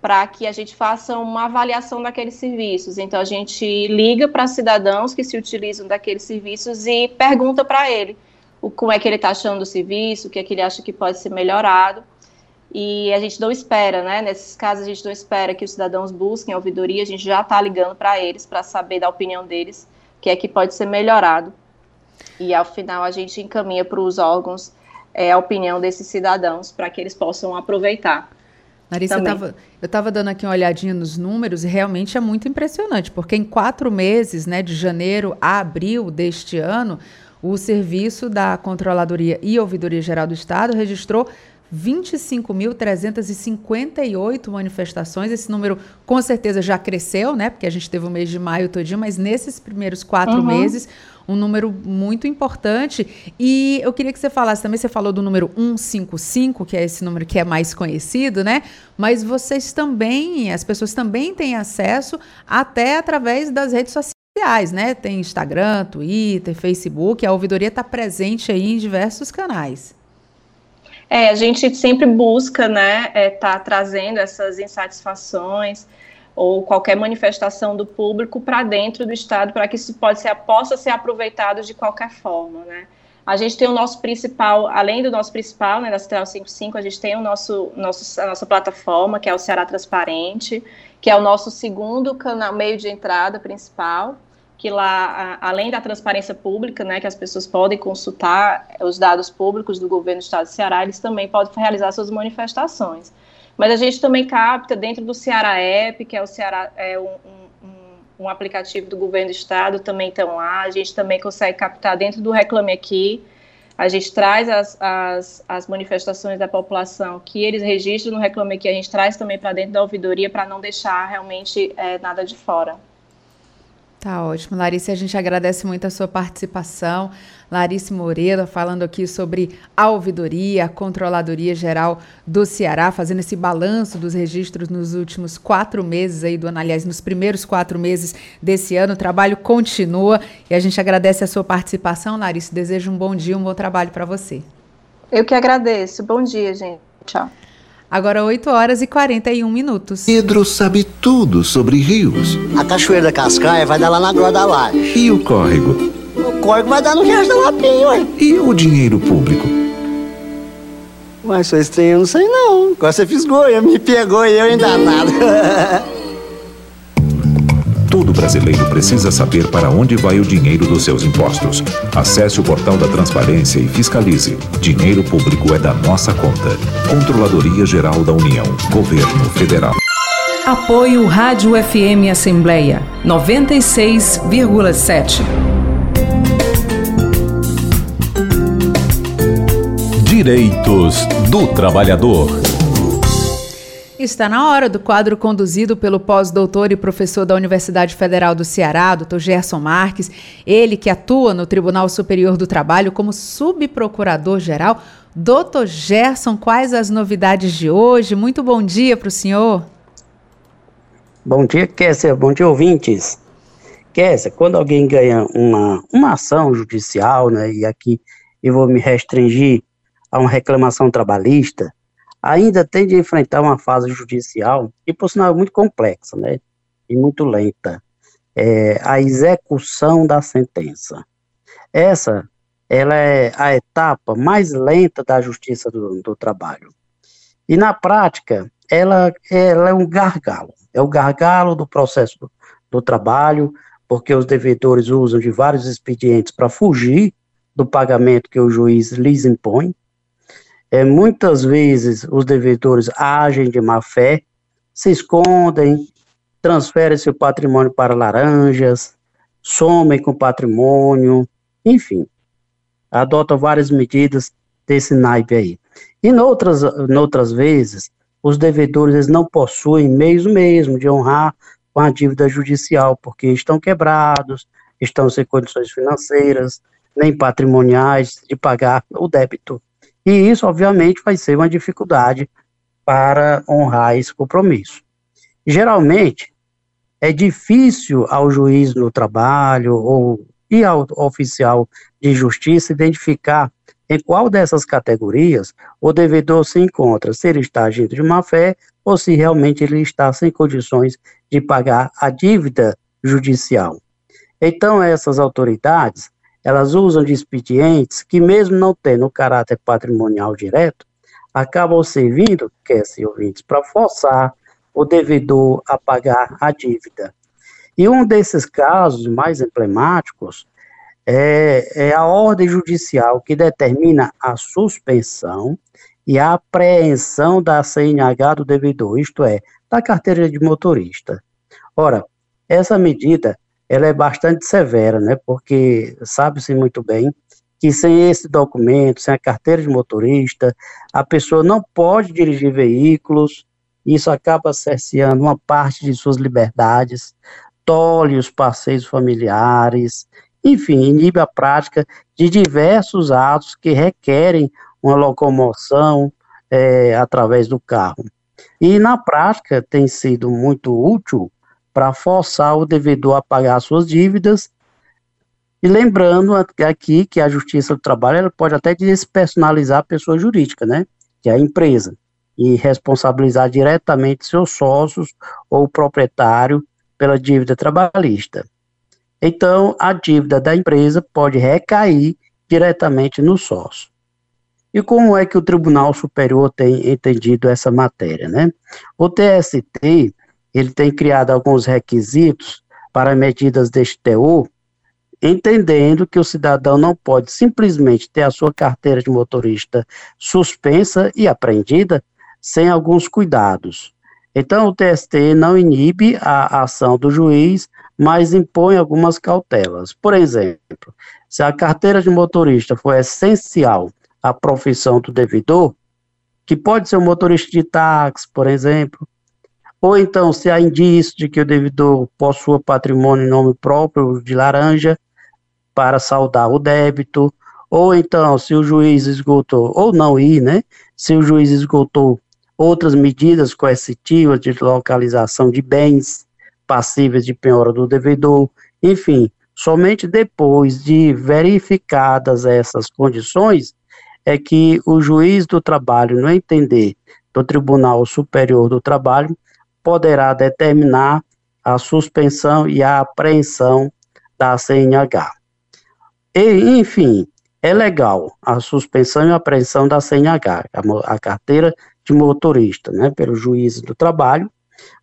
para que a gente faça uma avaliação daqueles serviços. Então, a gente liga para cidadãos que se utilizam daqueles serviços e pergunta para ele o, como é que ele está achando do serviço, o que é que ele acha que pode ser melhorado. E a gente não espera, né? Nesses casos, a gente não espera que os cidadãos busquem a ouvidoria, a gente já está ligando para eles para saber da opinião deles, o que é que pode ser melhorado. E ao final, a gente encaminha para os órgãos é, a opinião desses cidadãos para que eles possam aproveitar. Larissa, eu estava dando aqui uma olhadinha nos números e realmente é muito impressionante, porque em quatro meses, né, de janeiro a abril deste ano, o serviço da Controladoria e Ouvidoria Geral do Estado registrou 25.358 manifestações. Esse número com certeza já cresceu, né? Porque a gente teve o mês de maio todinho, mas nesses primeiros quatro uhum. meses, um número muito importante. E eu queria que você falasse também, você falou do número 155, que é esse número que é mais conhecido, né? Mas vocês também, as pessoas também têm acesso até através das redes sociais, né? Tem Instagram, Twitter, Facebook, a ouvidoria está presente aí em diversos canais. É, a gente sempre busca, né, estar é, tá trazendo essas insatisfações ou qualquer manifestação do público para dentro do Estado, para que isso pode ser, possa ser aproveitado de qualquer forma, né. A gente tem o nosso principal, além do nosso principal, né, da Central 55, a gente tem o nosso, nosso, a nossa plataforma, que é o Ceará Transparente, que é o nosso segundo canal, meio de entrada principal, que lá, além da transparência pública, né, que as pessoas podem consultar os dados públicos do governo do estado do Ceará, eles também podem realizar suas manifestações. Mas a gente também capta dentro do Ceará App, que é o Ceará é um, um, um aplicativo do governo do estado, também estão lá. A gente também consegue captar dentro do Reclame Aqui. A gente traz as, as, as manifestações da população que eles registram no Reclame Aqui, a gente traz também para dentro da ouvidoria para não deixar realmente é, nada de fora. Tá ótimo. Larissa, a gente agradece muito a sua participação. Larissa Moreira falando aqui sobre a ouvidoria, a Controladoria Geral do Ceará, fazendo esse balanço dos registros nos últimos quatro meses aí do ano, aliás, nos primeiros quatro meses desse ano. O trabalho continua e a gente agradece a sua participação, Larissa. Desejo um bom dia, um bom trabalho para você. Eu que agradeço. Bom dia, gente. Tchau. Agora 8 horas e 41 minutos. Pedro sabe tudo sobre rios. A cachoeira da Cascaia vai dar lá na Groda da Laje. E o córrego? O córrego vai dar no Riacho da Lapinha, ué. E o dinheiro público? Mas sou estranho, eu não sei não. Agora você fisgou, me pegou e eu ainda nada. (laughs) Todo brasileiro precisa saber para onde vai o dinheiro dos seus impostos. Acesse o portal da Transparência e fiscalize. Dinheiro público é da nossa conta. Controladoria Geral da União. Governo Federal. Apoio Rádio FM Assembleia 96,7. Direitos do Trabalhador. Está na hora do quadro conduzido pelo pós-doutor e professor da Universidade Federal do Ceará, Dr. Gerson Marques, ele que atua no Tribunal Superior do Trabalho como subprocurador-geral. Doutor Gerson, quais as novidades de hoje? Muito bom dia para o senhor. Bom dia, Kessia. Bom dia, ouvintes. Kessia, quando alguém ganha uma, uma ação judicial, né, e aqui eu vou me restringir a uma reclamação trabalhista, ainda tem de enfrentar uma fase judicial, que por sinal é muito complexa, né, e muito lenta, é a execução da sentença. Essa ela é a etapa mais lenta da justiça do, do trabalho. E na prática, ela, ela é um gargalo, é o gargalo do processo do, do trabalho, porque os devedores usam de vários expedientes para fugir do pagamento que o juiz lhes impõe. É, muitas vezes os devedores agem de má fé, se escondem, transferem seu patrimônio para laranjas, somem com patrimônio, enfim, adotam várias medidas desse naipe aí. E noutras, noutras vezes, os devedores eles não possuem meios mesmo de honrar com a dívida judicial, porque estão quebrados, estão sem condições financeiras, nem patrimoniais de pagar o débito. E isso, obviamente, vai ser uma dificuldade para honrar esse compromisso. Geralmente, é difícil ao juiz no trabalho ou e ao oficial de justiça identificar em qual dessas categorias o devedor se encontra, se ele está agindo de má fé ou se realmente ele está sem condições de pagar a dívida judicial. Então, essas autoridades, elas usam de expedientes que, mesmo não tendo caráter patrimonial direto, acabam servindo, quer se ouvintes, para forçar o devedor a pagar a dívida. E um desses casos mais emblemáticos é, é a ordem judicial que determina a suspensão e a apreensão da CNH do devedor, isto é, da carteira de motorista. Ora, essa medida ela é bastante severa, né? Porque sabe-se muito bem que sem esse documento, sem a carteira de motorista, a pessoa não pode dirigir veículos, isso acaba cerceando uma parte de suas liberdades, tolhe os passeios familiares, enfim, inibe a prática de diversos atos que requerem uma locomoção é, através do carro. E na prática tem sido muito útil para forçar o devedor a pagar suas dívidas. E lembrando aqui que a Justiça do Trabalho ela pode até despersonalizar a pessoa jurídica, né? Que é a empresa, e responsabilizar diretamente seus sócios ou o proprietário pela dívida trabalhista. Então, a dívida da empresa pode recair diretamente no sócio. E como é que o Tribunal Superior tem entendido essa matéria, né? O TST, ele tem criado alguns requisitos para medidas deste teor, entendendo que o cidadão não pode simplesmente ter a sua carteira de motorista suspensa e apreendida sem alguns cuidados. Então, o TST não inibe a ação do juiz, mas impõe algumas cautelas. Por exemplo, se a carteira de motorista for essencial a profissão do devedor, que pode ser um motorista de táxi, por exemplo, ou então se há indício de que o devedor possua patrimônio em nome próprio de laranja para saldar o débito, ou então se o juiz esgotou, ou não ir, né? Se o juiz esgotou outras medidas coercitivas de localização de bens passíveis de penhora do devedor, enfim, somente depois de verificadas essas condições, é que o juiz do trabalho, no entender do Tribunal Superior do Trabalho, poderá determinar a suspensão e a apreensão da CNH. E, enfim, é legal a suspensão e a apreensão da CNH, a, a carteira de motorista, né, pelo juiz do trabalho,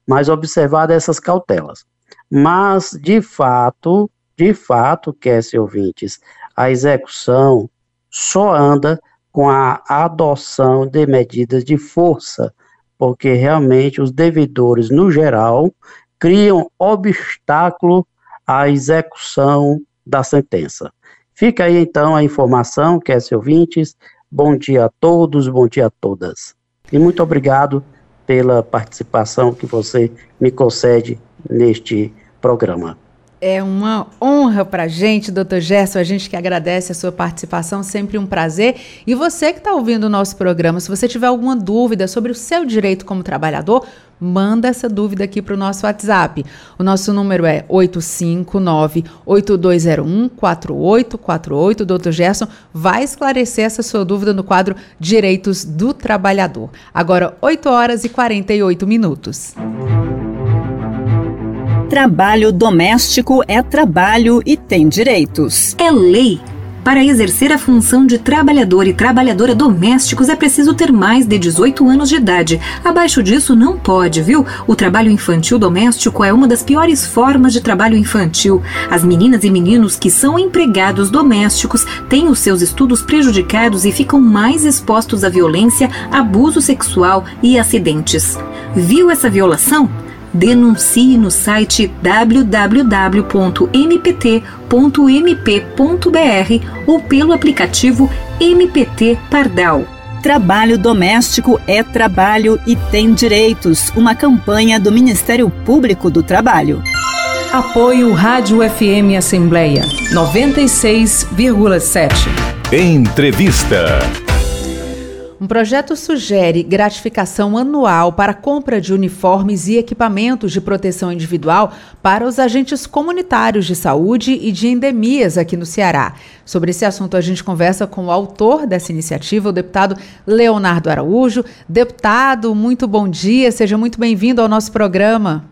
mas observado essas cautelas. Mas, de fato, de fato, quer se ouvintes, a execução só anda com a adoção de medidas de força, porque realmente os devedores, no geral, criam obstáculo à execução da sentença. Fica aí então a informação, quer se ouvintes. Bom dia a todos, bom dia a todas. E muito obrigado pela participação que você me concede neste programa. É uma honra para gente, doutor Gerson, a gente que agradece a sua participação, sempre um prazer. E você que está ouvindo o nosso programa, se você tiver alguma dúvida sobre o seu direito como trabalhador, manda essa dúvida aqui para o nosso WhatsApp. O nosso número é 859-8201-4848. Doutor Gerson vai esclarecer essa sua dúvida no quadro Direitos do Trabalhador. Agora, 8 horas e 48 minutos. Trabalho doméstico é trabalho e tem direitos. É lei. Para exercer a função de trabalhador e trabalhadora domésticos é preciso ter mais de 18 anos de idade. Abaixo disso não pode, viu? O trabalho infantil doméstico é uma das piores formas de trabalho infantil. As meninas e meninos que são empregados domésticos têm os seus estudos prejudicados e ficam mais expostos à violência, abuso sexual e acidentes. Viu essa violação? Denuncie no site www.mpt.mp.br ou pelo aplicativo MPT Pardal. Trabalho doméstico é trabalho e tem direitos. Uma campanha do Ministério Público do Trabalho. Apoio Rádio FM Assembleia 96,7. Entrevista. Um projeto sugere gratificação anual para compra de uniformes e equipamentos de proteção individual para os agentes comunitários de saúde e de endemias aqui no Ceará. Sobre esse assunto, a gente conversa com o autor dessa iniciativa, o deputado Leonardo Araújo. Deputado, muito bom dia, seja muito bem-vindo ao nosso programa.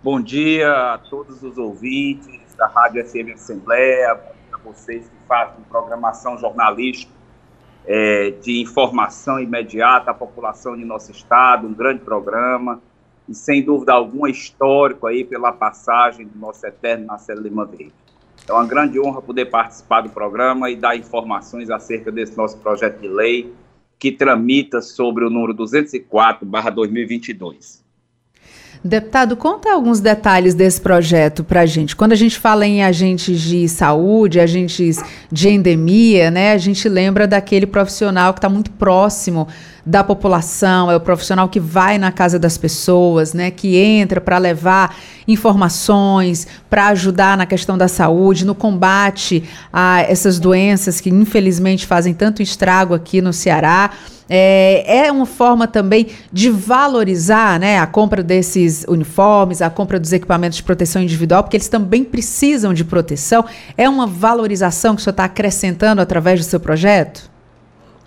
Bom dia a todos os ouvintes da Rádio FM Assembleia, a vocês que fazem programação jornalística é, de informação imediata à população de nosso estado, um grande programa e sem dúvida alguma histórico aí pela passagem do nosso eterno Marcelo Lima Verde. É uma grande honra poder participar do programa e dar informações acerca desse nosso projeto de lei que tramita sobre o número 204/2022. Deputado, conta alguns detalhes desse projeto para a gente. Quando a gente fala em agentes de saúde, agentes de endemia, né, a gente lembra daquele profissional que está muito próximo da população, é o profissional que vai na casa das pessoas, né, que entra para levar informações, para ajudar na questão da saúde, no combate a essas doenças que infelizmente fazem tanto estrago aqui no Ceará. É, é uma forma também de valorizar né, a compra desses uniformes, a compra dos equipamentos de proteção individual, porque eles também precisam de proteção. É uma valorização que o senhor está acrescentando através do seu projeto?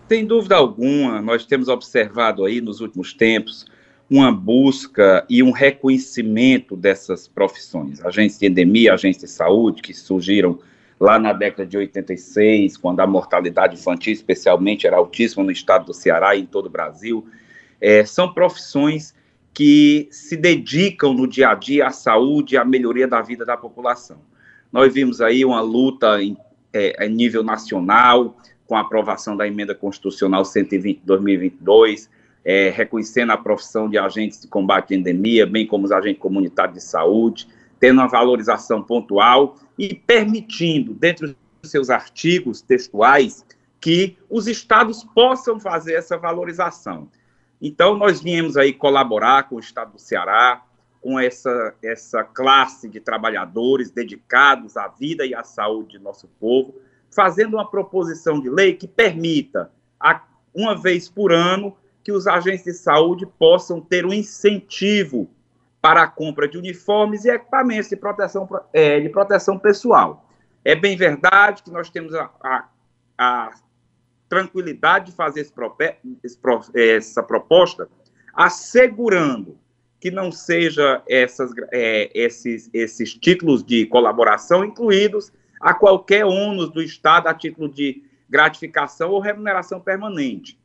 Sem dúvida alguma, nós temos observado aí nos últimos tempos uma busca e um reconhecimento dessas profissões, agentes de endemia, agentes de saúde, que surgiram lá na década de 86, quando a mortalidade infantil, especialmente, era altíssima no estado do Ceará e em todo o Brasil. É, são profissões que se dedicam no dia a dia à saúde e à melhoria da vida da população. Nós vimos aí uma luta em, é, nível nacional, com a aprovação da emenda constitucional 120 de 2022, é, reconhecendo a profissão de agentes de combate à endemia, bem como os agentes comunitários de saúde, tendo uma valorização pontual e permitindo, dentro dos seus artigos textuais, que os estados possam fazer essa valorização. Então, nós viemos aí colaborar com o estado do Ceará, com essa, essa classe de trabalhadores dedicados à vida e à saúde de nosso povo, fazendo uma proposição de lei que permita, uma vez por ano, que os agentes de saúde possam ter um incentivo para a compra de uniformes e equipamentos de proteção, é, de proteção pessoal. É bem verdade que nós temos a, a, a tranquilidade de fazer esse, esse, essa proposta, assegurando que não seja essas, é, esses, esses títulos de colaboração incluídos a qualquer ônus do Estado a título de gratificação ou remuneração permanente.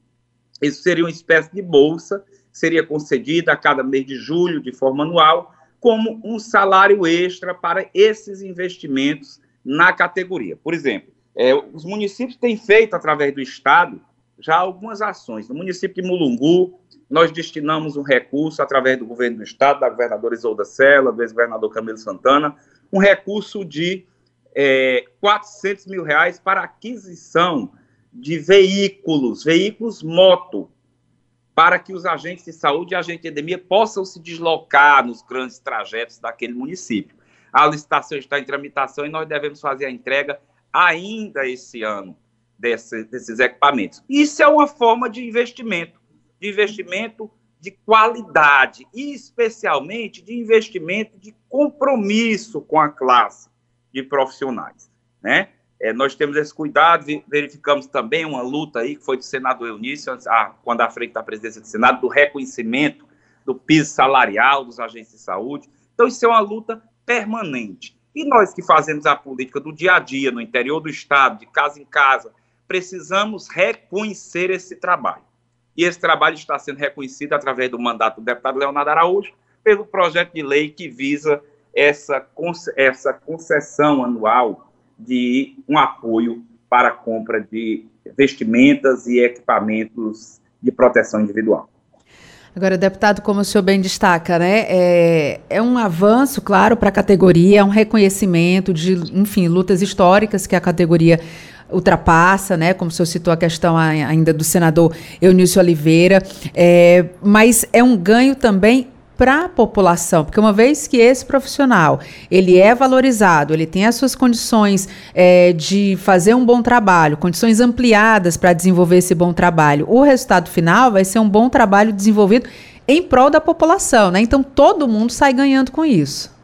Isso seria uma espécie de bolsa seria concedida a cada mês de julho, de forma anual, como um salário extra para esses investimentos na categoria. Por exemplo, é, os municípios têm feito, através do Estado, já algumas ações. No município de Mulungu, nós destinamos um recurso, através do governo do Estado, da governadora Isolda Sela, do ex-governador Camilo Santana, um recurso de é, 400 mil reais para aquisição de veículos, veículos moto, para que os agentes de saúde e agentes de endemia possam se deslocar nos grandes trajetos daquele município. A licitação está em tramitação e nós devemos fazer a entrega ainda esse ano desse, desses equipamentos. Isso é uma forma de investimento, de investimento de qualidade e especialmente de investimento de compromisso com a classe de profissionais, né? É, nós temos esse cuidado, verificamos também uma luta aí que foi do senador Eunício, a, quando à frente da presidência do Senado, do reconhecimento do piso salarial dos agentes de saúde. Então, isso é uma luta permanente. E nós que fazemos a política do dia a dia, no interior do Estado, de casa em casa, precisamos reconhecer esse trabalho. E esse trabalho está sendo reconhecido através do mandato do deputado Leonardo Araújo, pelo projeto de lei que visa essa, essa concessão anual de um apoio para a compra de vestimentas e equipamentos de proteção individual. Agora, deputado, como o senhor bem destaca, né, é, é um avanço, claro, para a categoria, é um reconhecimento de, enfim, lutas históricas que a categoria ultrapassa, né? Como o senhor citou a questão ainda do senador Eunício Oliveira, é, mas é um ganho também para a população, porque uma vez que esse profissional ele é valorizado, ele tem as suas condições é, de fazer um bom trabalho, condições ampliadas para desenvolver esse bom trabalho, o resultado final vai ser um bom trabalho desenvolvido em prol da população, né? Então todo mundo sai ganhando com isso.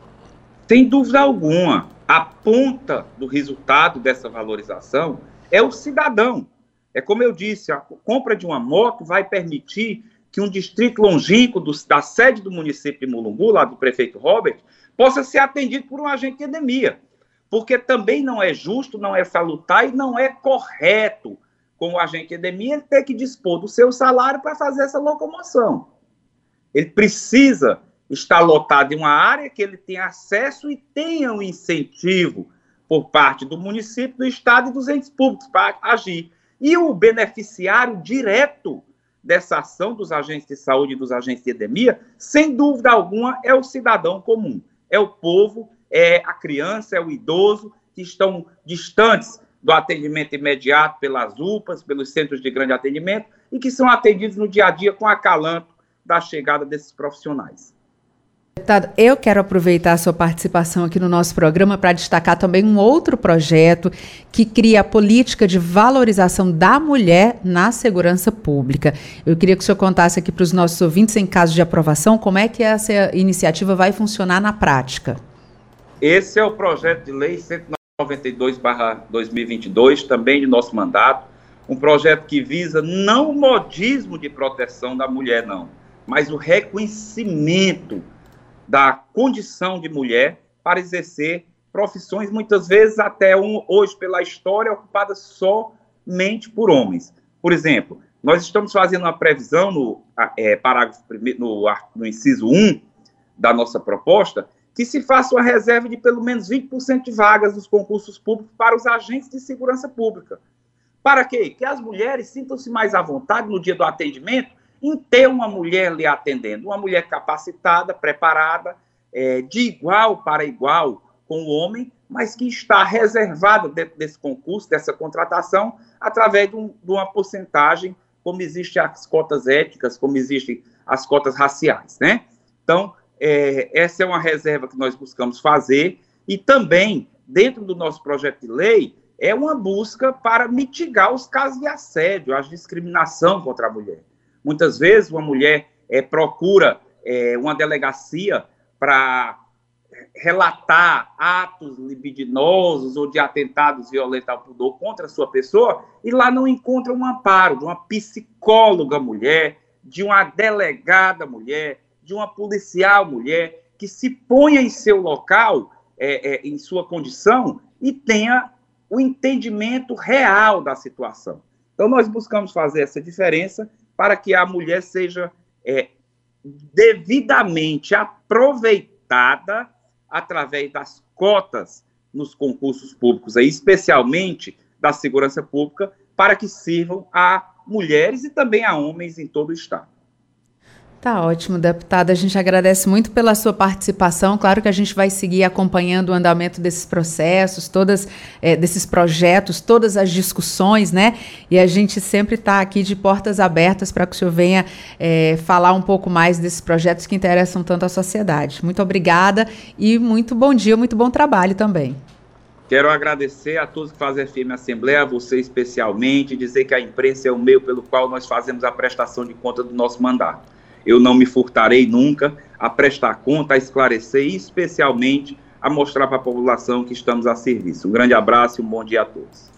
Sem dúvida alguma, a ponta do resultado dessa valorização é o cidadão. É como eu disse, a compra de uma moto vai permitir que um distrito longínquo do, da sede do município de Mulungu, lá do prefeito Robert, possa ser atendido por um agente de endemia. Porque também não é justo, não é salutar e não é correto com o agente de endemia ele ter que dispor do seu salário para fazer essa locomoção. Ele precisa estar lotado em uma área que ele tenha acesso e tenha um incentivo por parte do município, do estado e dos entes públicos para agir. E o beneficiário direto dessa ação dos agentes de saúde e dos agentes de endemia, sem dúvida alguma, é o cidadão comum. É o povo, é a criança, é o idoso, que estão distantes do atendimento imediato pelas UPAs, pelos centros de grande atendimento, e que são atendidos no dia a dia com acalanto da chegada desses profissionais. Deputado, eu quero aproveitar a sua participação aqui no nosso programa para destacar também um outro projeto que cria a política de valorização da mulher na segurança pública. Eu queria que o senhor contasse aqui para os nossos ouvintes, em caso de aprovação, como é que essa iniciativa vai funcionar na prática. Esse é o projeto de lei 192-2022, também de nosso mandato, um projeto que visa não o modismo de proteção da mulher, não, mas o reconhecimento da condição de mulher para exercer profissões, muitas vezes até um, hoje, pela história, ocupadas somente por homens. Por exemplo, nós estamos fazendo uma previsão no é, parágrafo primeiro, no, no inciso 1 da nossa proposta, que se faça uma reserva de pelo menos 20% de vagas nos concursos públicos para os agentes de segurança pública. Para quê? Que as mulheres sintam-se mais à vontade no dia do atendimento em ter uma mulher lhe atendendo, uma mulher capacitada, preparada, é, de igual para igual com o homem, mas que está reservada dentro desse concurso, dessa contratação, através de, um, de uma porcentagem, como existem as cotas éticas, como existem as cotas raciais, né? Então, é, essa é uma reserva que nós buscamos fazer e também, dentro do nosso projeto de lei, é uma busca para mitigar os casos de assédio, a discriminação contra a mulher. Muitas vezes uma mulher é, procura é, uma delegacia para relatar atos libidinosos ou de atentados violentos ao pudor contra a sua pessoa e lá não encontra um amparo de uma psicóloga mulher, de uma delegada mulher, de uma policial mulher que se ponha em seu local, é, é, em sua condição e tenha o entendimento real da situação. Então, nós buscamos fazer essa diferença para que a mulher seja é, devidamente aproveitada através das cotas nos concursos públicos, aí, especialmente da segurança pública, para que sirvam a mulheres e também a homens em todo o Estado. Tá ótimo, deputada. A gente agradece muito pela sua participação. Claro que a gente vai seguir acompanhando o andamento desses processos, todas é, desses projetos, todas as discussões, né? E a gente sempre está aqui de portas abertas para que o senhor venha é, falar um pouco mais desses projetos que interessam tanto à sociedade. Muito obrigada e muito bom dia, muito bom trabalho também. Quero agradecer a todos que fazem FM Assembleia, a você especialmente, dizer que a imprensa é o meio pelo qual nós fazemos a prestação de conta do nosso mandato eu não me furtarei nunca a prestar conta, a esclarecer e, especialmente, a mostrar para a população que estamos a serviço. Um grande abraço e um bom dia a todos.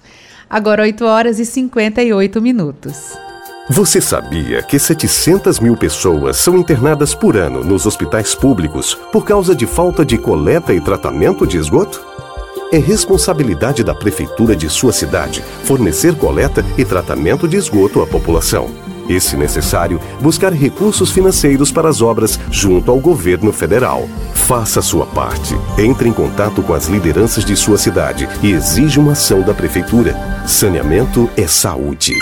Agora, 8 horas e 58 minutos. Você sabia que 700 mil pessoas são internadas por ano nos hospitais públicos por causa de falta de coleta e tratamento de esgoto? É responsabilidade da prefeitura de sua cidade fornecer coleta e tratamento de esgoto à população. E, se necessário, buscar recursos financeiros para as obras junto ao governo federal. Faça a sua parte. Entre em contato com as lideranças de sua cidade e exija uma ação da prefeitura. Saneamento é saúde.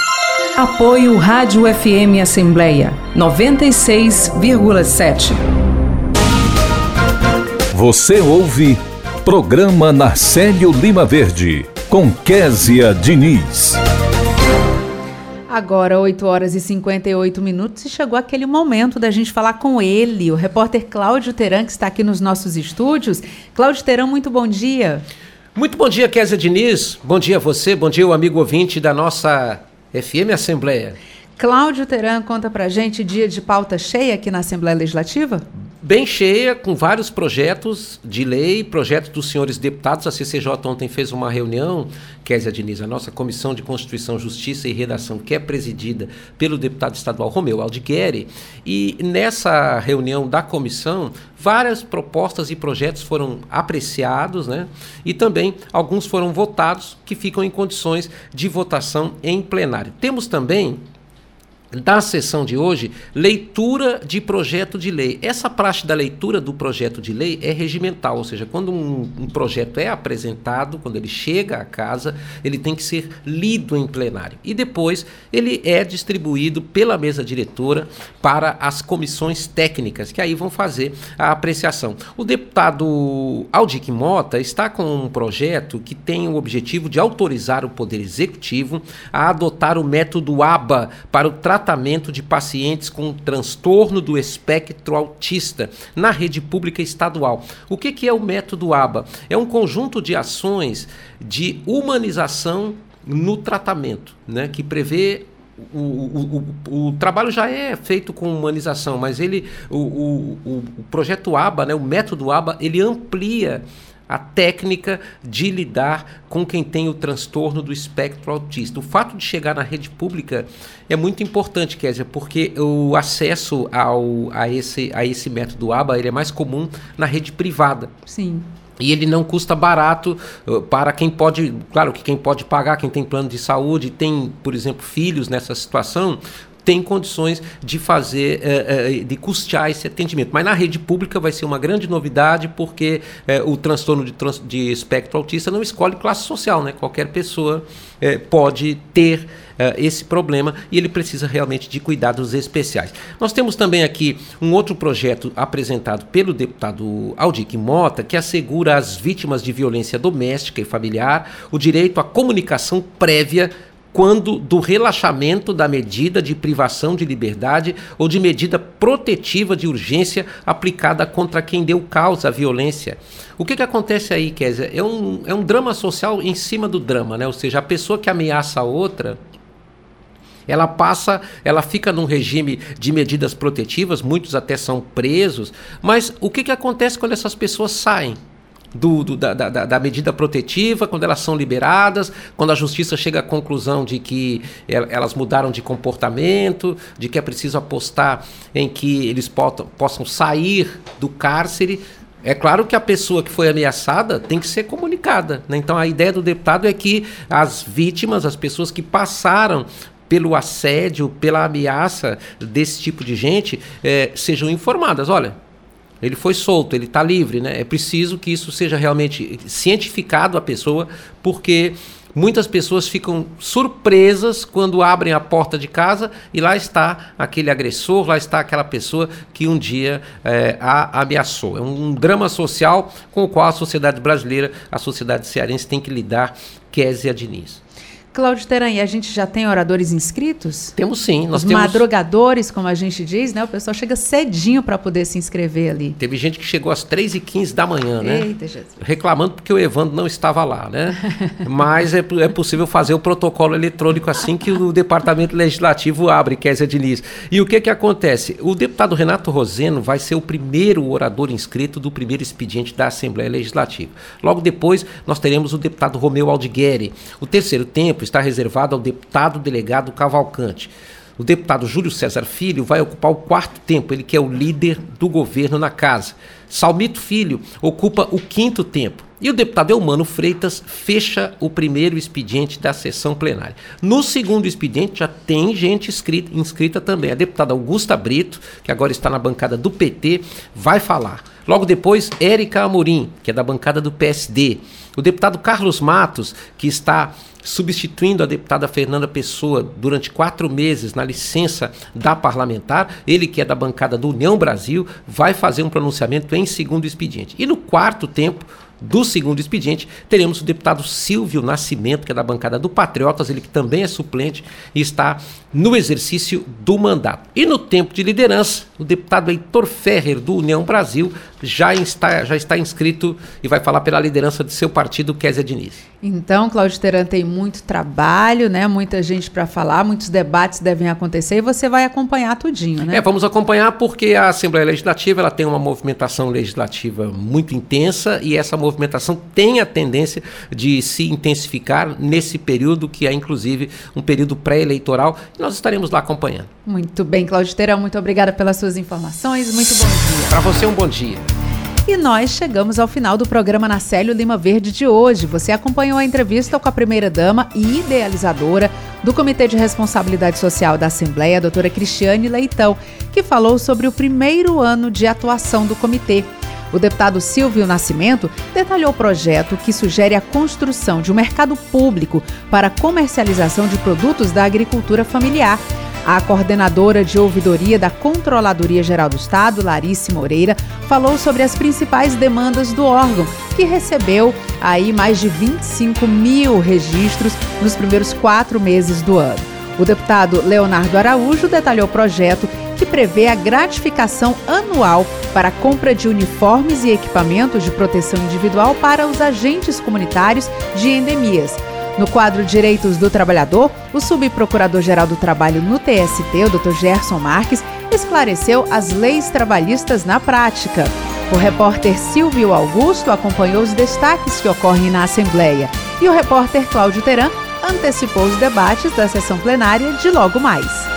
Apoio Rádio FM Assembleia 96,7. Você ouve Programa Narcélio Lima Verde, com Késia Diniz. Agora, 8 horas e 58 minutos, e chegou aquele momento da gente falar com ele, o repórter Cláudio Teran, que está aqui nos nossos estúdios. Cláudio Teran, muito bom dia. Muito bom dia, Késia Diniz. Bom dia a você, bom dia, o amigo ouvinte da nossa FM Assembleia. Cláudio Teran conta pra gente dia de pauta cheia aqui na Assembleia Legislativa? Bem cheia, com vários projetos de lei, projetos dos senhores deputados. A CCJ ontem fez uma reunião, Kézia Diniz, a nossa Comissão de Constituição, Justiça e Redação, que é presidida pelo deputado estadual Romeu Aldigueri. E nessa reunião da comissão, várias propostas e projetos foram apreciados, né? E também alguns foram votados que ficam em condições de votação em plenário. Temos também da sessão de hoje, leitura de projeto de lei. Essa praxe da leitura do projeto de lei é regimental, ou seja, quando um, um, projeto é apresentado, quando ele chega à casa, ele tem que ser lido em plenário. E depois ele é distribuído pela mesa diretora para as comissões técnicas, que aí vão fazer a apreciação. O deputado Aldic Mota está com um projeto que tem o objetivo de autorizar o Poder Executivo a adotar o método ABA para o tratamento tratamento de pacientes com transtorno do espectro autista na rede pública estadual. O que, que é o método ABA? É um conjunto de ações de humanização no tratamento, né, que prevê o, o, o, o, trabalho já é feito com humanização, mas ele, o, o, projeto ABA, né, o método ABA, ele amplia a técnica de lidar com quem tem o transtorno do espectro autista. O fato de chegar na rede pública é muito importante, Kézia, porque o acesso ao, a, esse, a esse método ABA ele é mais comum na rede privada. Sim. E ele não custa barato uh, para quem pode, claro que quem pode pagar, quem tem plano de saúde, tem, por exemplo, filhos nessa situação, tem condições de fazer, é, é, de custear esse atendimento. Mas na rede pública vai ser uma grande novidade, porque é, o transtorno de, trans, de espectro autista não escolhe classe social, né? Qualquer pessoa pode ter esse problema e ele precisa realmente de cuidados especiais. Nós temos também aqui um outro projeto apresentado pelo deputado Aldic Mota, que assegura às vítimas de violência doméstica e familiar o direito à comunicação prévia quando do relaxamento da medida de privação de liberdade ou de medida protetiva de urgência aplicada contra quem deu causa à violência. O que, que acontece aí, Kézia? É um, é um drama social em cima do drama, né? Ou seja, a pessoa que ameaça a outra, ela passa, ela fica num regime de medidas protetivas, muitos até são presos, mas o que, que acontece quando essas pessoas saem? Do, do da, da, da, medida protetiva, quando elas são liberadas, quando a justiça chega à conclusão de que elas mudaram de comportamento, de que é preciso apostar em que eles possam, possam sair do cárcere. É claro que a pessoa que foi ameaçada tem que ser comunicada. Né? Então a ideia do deputado é que as vítimas, as pessoas que passaram pelo assédio, pela ameaça desse tipo de gente, é, sejam informadas. Olha, ele foi solto, ele está livre, né? É preciso que isso seja realmente cientificado a pessoa, porque muitas pessoas ficam surpresas quando abrem a porta de casa e lá está aquele agressor, lá está aquela pessoa que um dia é, a ameaçou. É um drama social com o qual a sociedade brasileira, a sociedade cearense tem que lidar. Kézia Diniz. Cláudio Teran, e a gente já tem oradores inscritos? Temos sim. Nós Os temos... madrugadores, como a gente diz, né? O pessoal chega cedinho para poder se inscrever ali. Teve gente que chegou às 3h15 da manhã, né? Eita, Jesus. Reclamando porque o Evandro não estava lá, né? (laughs) Mas é, é possível fazer o protocolo eletrônico assim que o Departamento Legislativo abre, Kézia Diniz. E o que que acontece? O deputado Renato Roseno vai ser o primeiro orador inscrito do primeiro expediente da Assembleia Legislativa. Logo depois, nós teremos o deputado Romeu Aldigueri. O terceiro tempo está reservado ao deputado delegado Cavalcante. O deputado Júlio César Filho vai ocupar o quarto tempo, ele que é o líder do governo na casa. Salmito Filho ocupa o quinto tempo. E o deputado Elmano Freitas fecha o primeiro expediente da sessão plenária. No segundo expediente já tem gente inscrita, inscrita também. A deputada Augusta Brito, que agora está na bancada do PT, vai falar. Logo depois, Érica Amorim, que é da bancada do PSD. O deputado Carlos Matos, que está substituindo a deputada Fernanda Pessoa durante quatro meses na licença da parlamentar, ele que é da bancada do União Brasil, vai fazer um pronunciamento em segundo expediente. E no quarto tempo, do segundo expediente, teremos o deputado Silvio Nascimento, que é da bancada do Patriotas, ele que também é suplente e está no exercício do mandato. E no tempo de liderança, o deputado Heitor Ferrer, do União Brasil, já está, já está inscrito e vai falar pela liderança de seu partido, Kézia Diniz. Então, Cláudio Teran tem muito trabalho, né? Muita gente para falar, muitos debates devem acontecer e você vai acompanhar tudinho, né? É, vamos acompanhar porque a Assembleia Legislativa ela tem uma movimentação legislativa muito intensa e essa movimentação tem a tendência de se intensificar nesse período que é inclusive um período pré-eleitoral. Nós estaremos lá acompanhando. Muito bem, Cláudio Teran, muito obrigada pelas suas informações. Muito bom dia. Para você um bom dia. E nós chegamos ao final do programa Nacélio Lima Verde de hoje. Você acompanhou a entrevista com a primeira-dama e idealizadora do Comitê de Responsabilidade Social da Assembleia, a doutora Cristiane Leitão, que falou sobre o primeiro ano de atuação do comitê. O deputado Silvio Nascimento detalhou o projeto que sugere a construção de um mercado público para comercialização de produtos da agricultura familiar. A coordenadora de ouvidoria da Controladoria Geral do Estado, Larice Moreira, falou sobre as principais demandas do órgão, que recebeu aí mais de 25 mil registros nos primeiros quatro meses do ano. O deputado Leonardo Araújo detalhou o projeto que prevê a gratificação anual para a compra de uniformes e equipamentos de proteção individual para os agentes comunitários de endemias. No quadro Direitos do Trabalhador, o subprocurador-geral do Trabalho no TST, o Dr. Gerson Marques, esclareceu as leis trabalhistas na prática. O repórter Silvio Augusto acompanhou os destaques que ocorrem na Assembleia e o repórter Cláudio Teran antecipou os debates da sessão plenária de logo mais.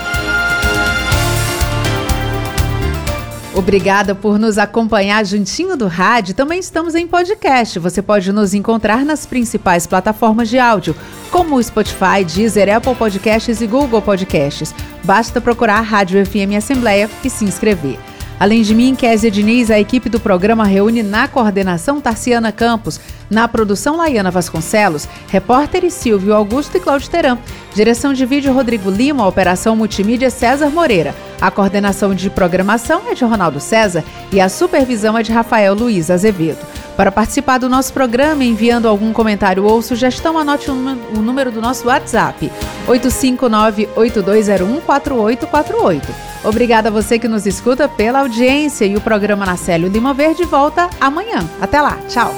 Obrigada por nos acompanhar juntinho do rádio. Também estamos em podcast. Você pode nos encontrar nas principais plataformas de áudio, como o Spotify, Deezer, Apple Podcasts e Google Podcasts. Basta procurar Rádio FM Assembleia e se inscrever. Além de mim, Kézia Diniz, a equipe do programa reúne na coordenação Tarciana Campos, na produção Laiana Vasconcelos, repórteres Silvio Augusto e Cláudio Teran, direção de vídeo Rodrigo Lima, operação multimídia César Moreira. A coordenação de programação é de Ronaldo César e a supervisão é de Rafael Luiz Azevedo. Para participar do nosso programa, enviando algum comentário ou sugestão, anote o número do nosso WhatsApp: 859-8201-4848. Obrigada a você que nos escuta pela audiência e o programa Nacélio Lima Verde volta amanhã. Até lá, tchau!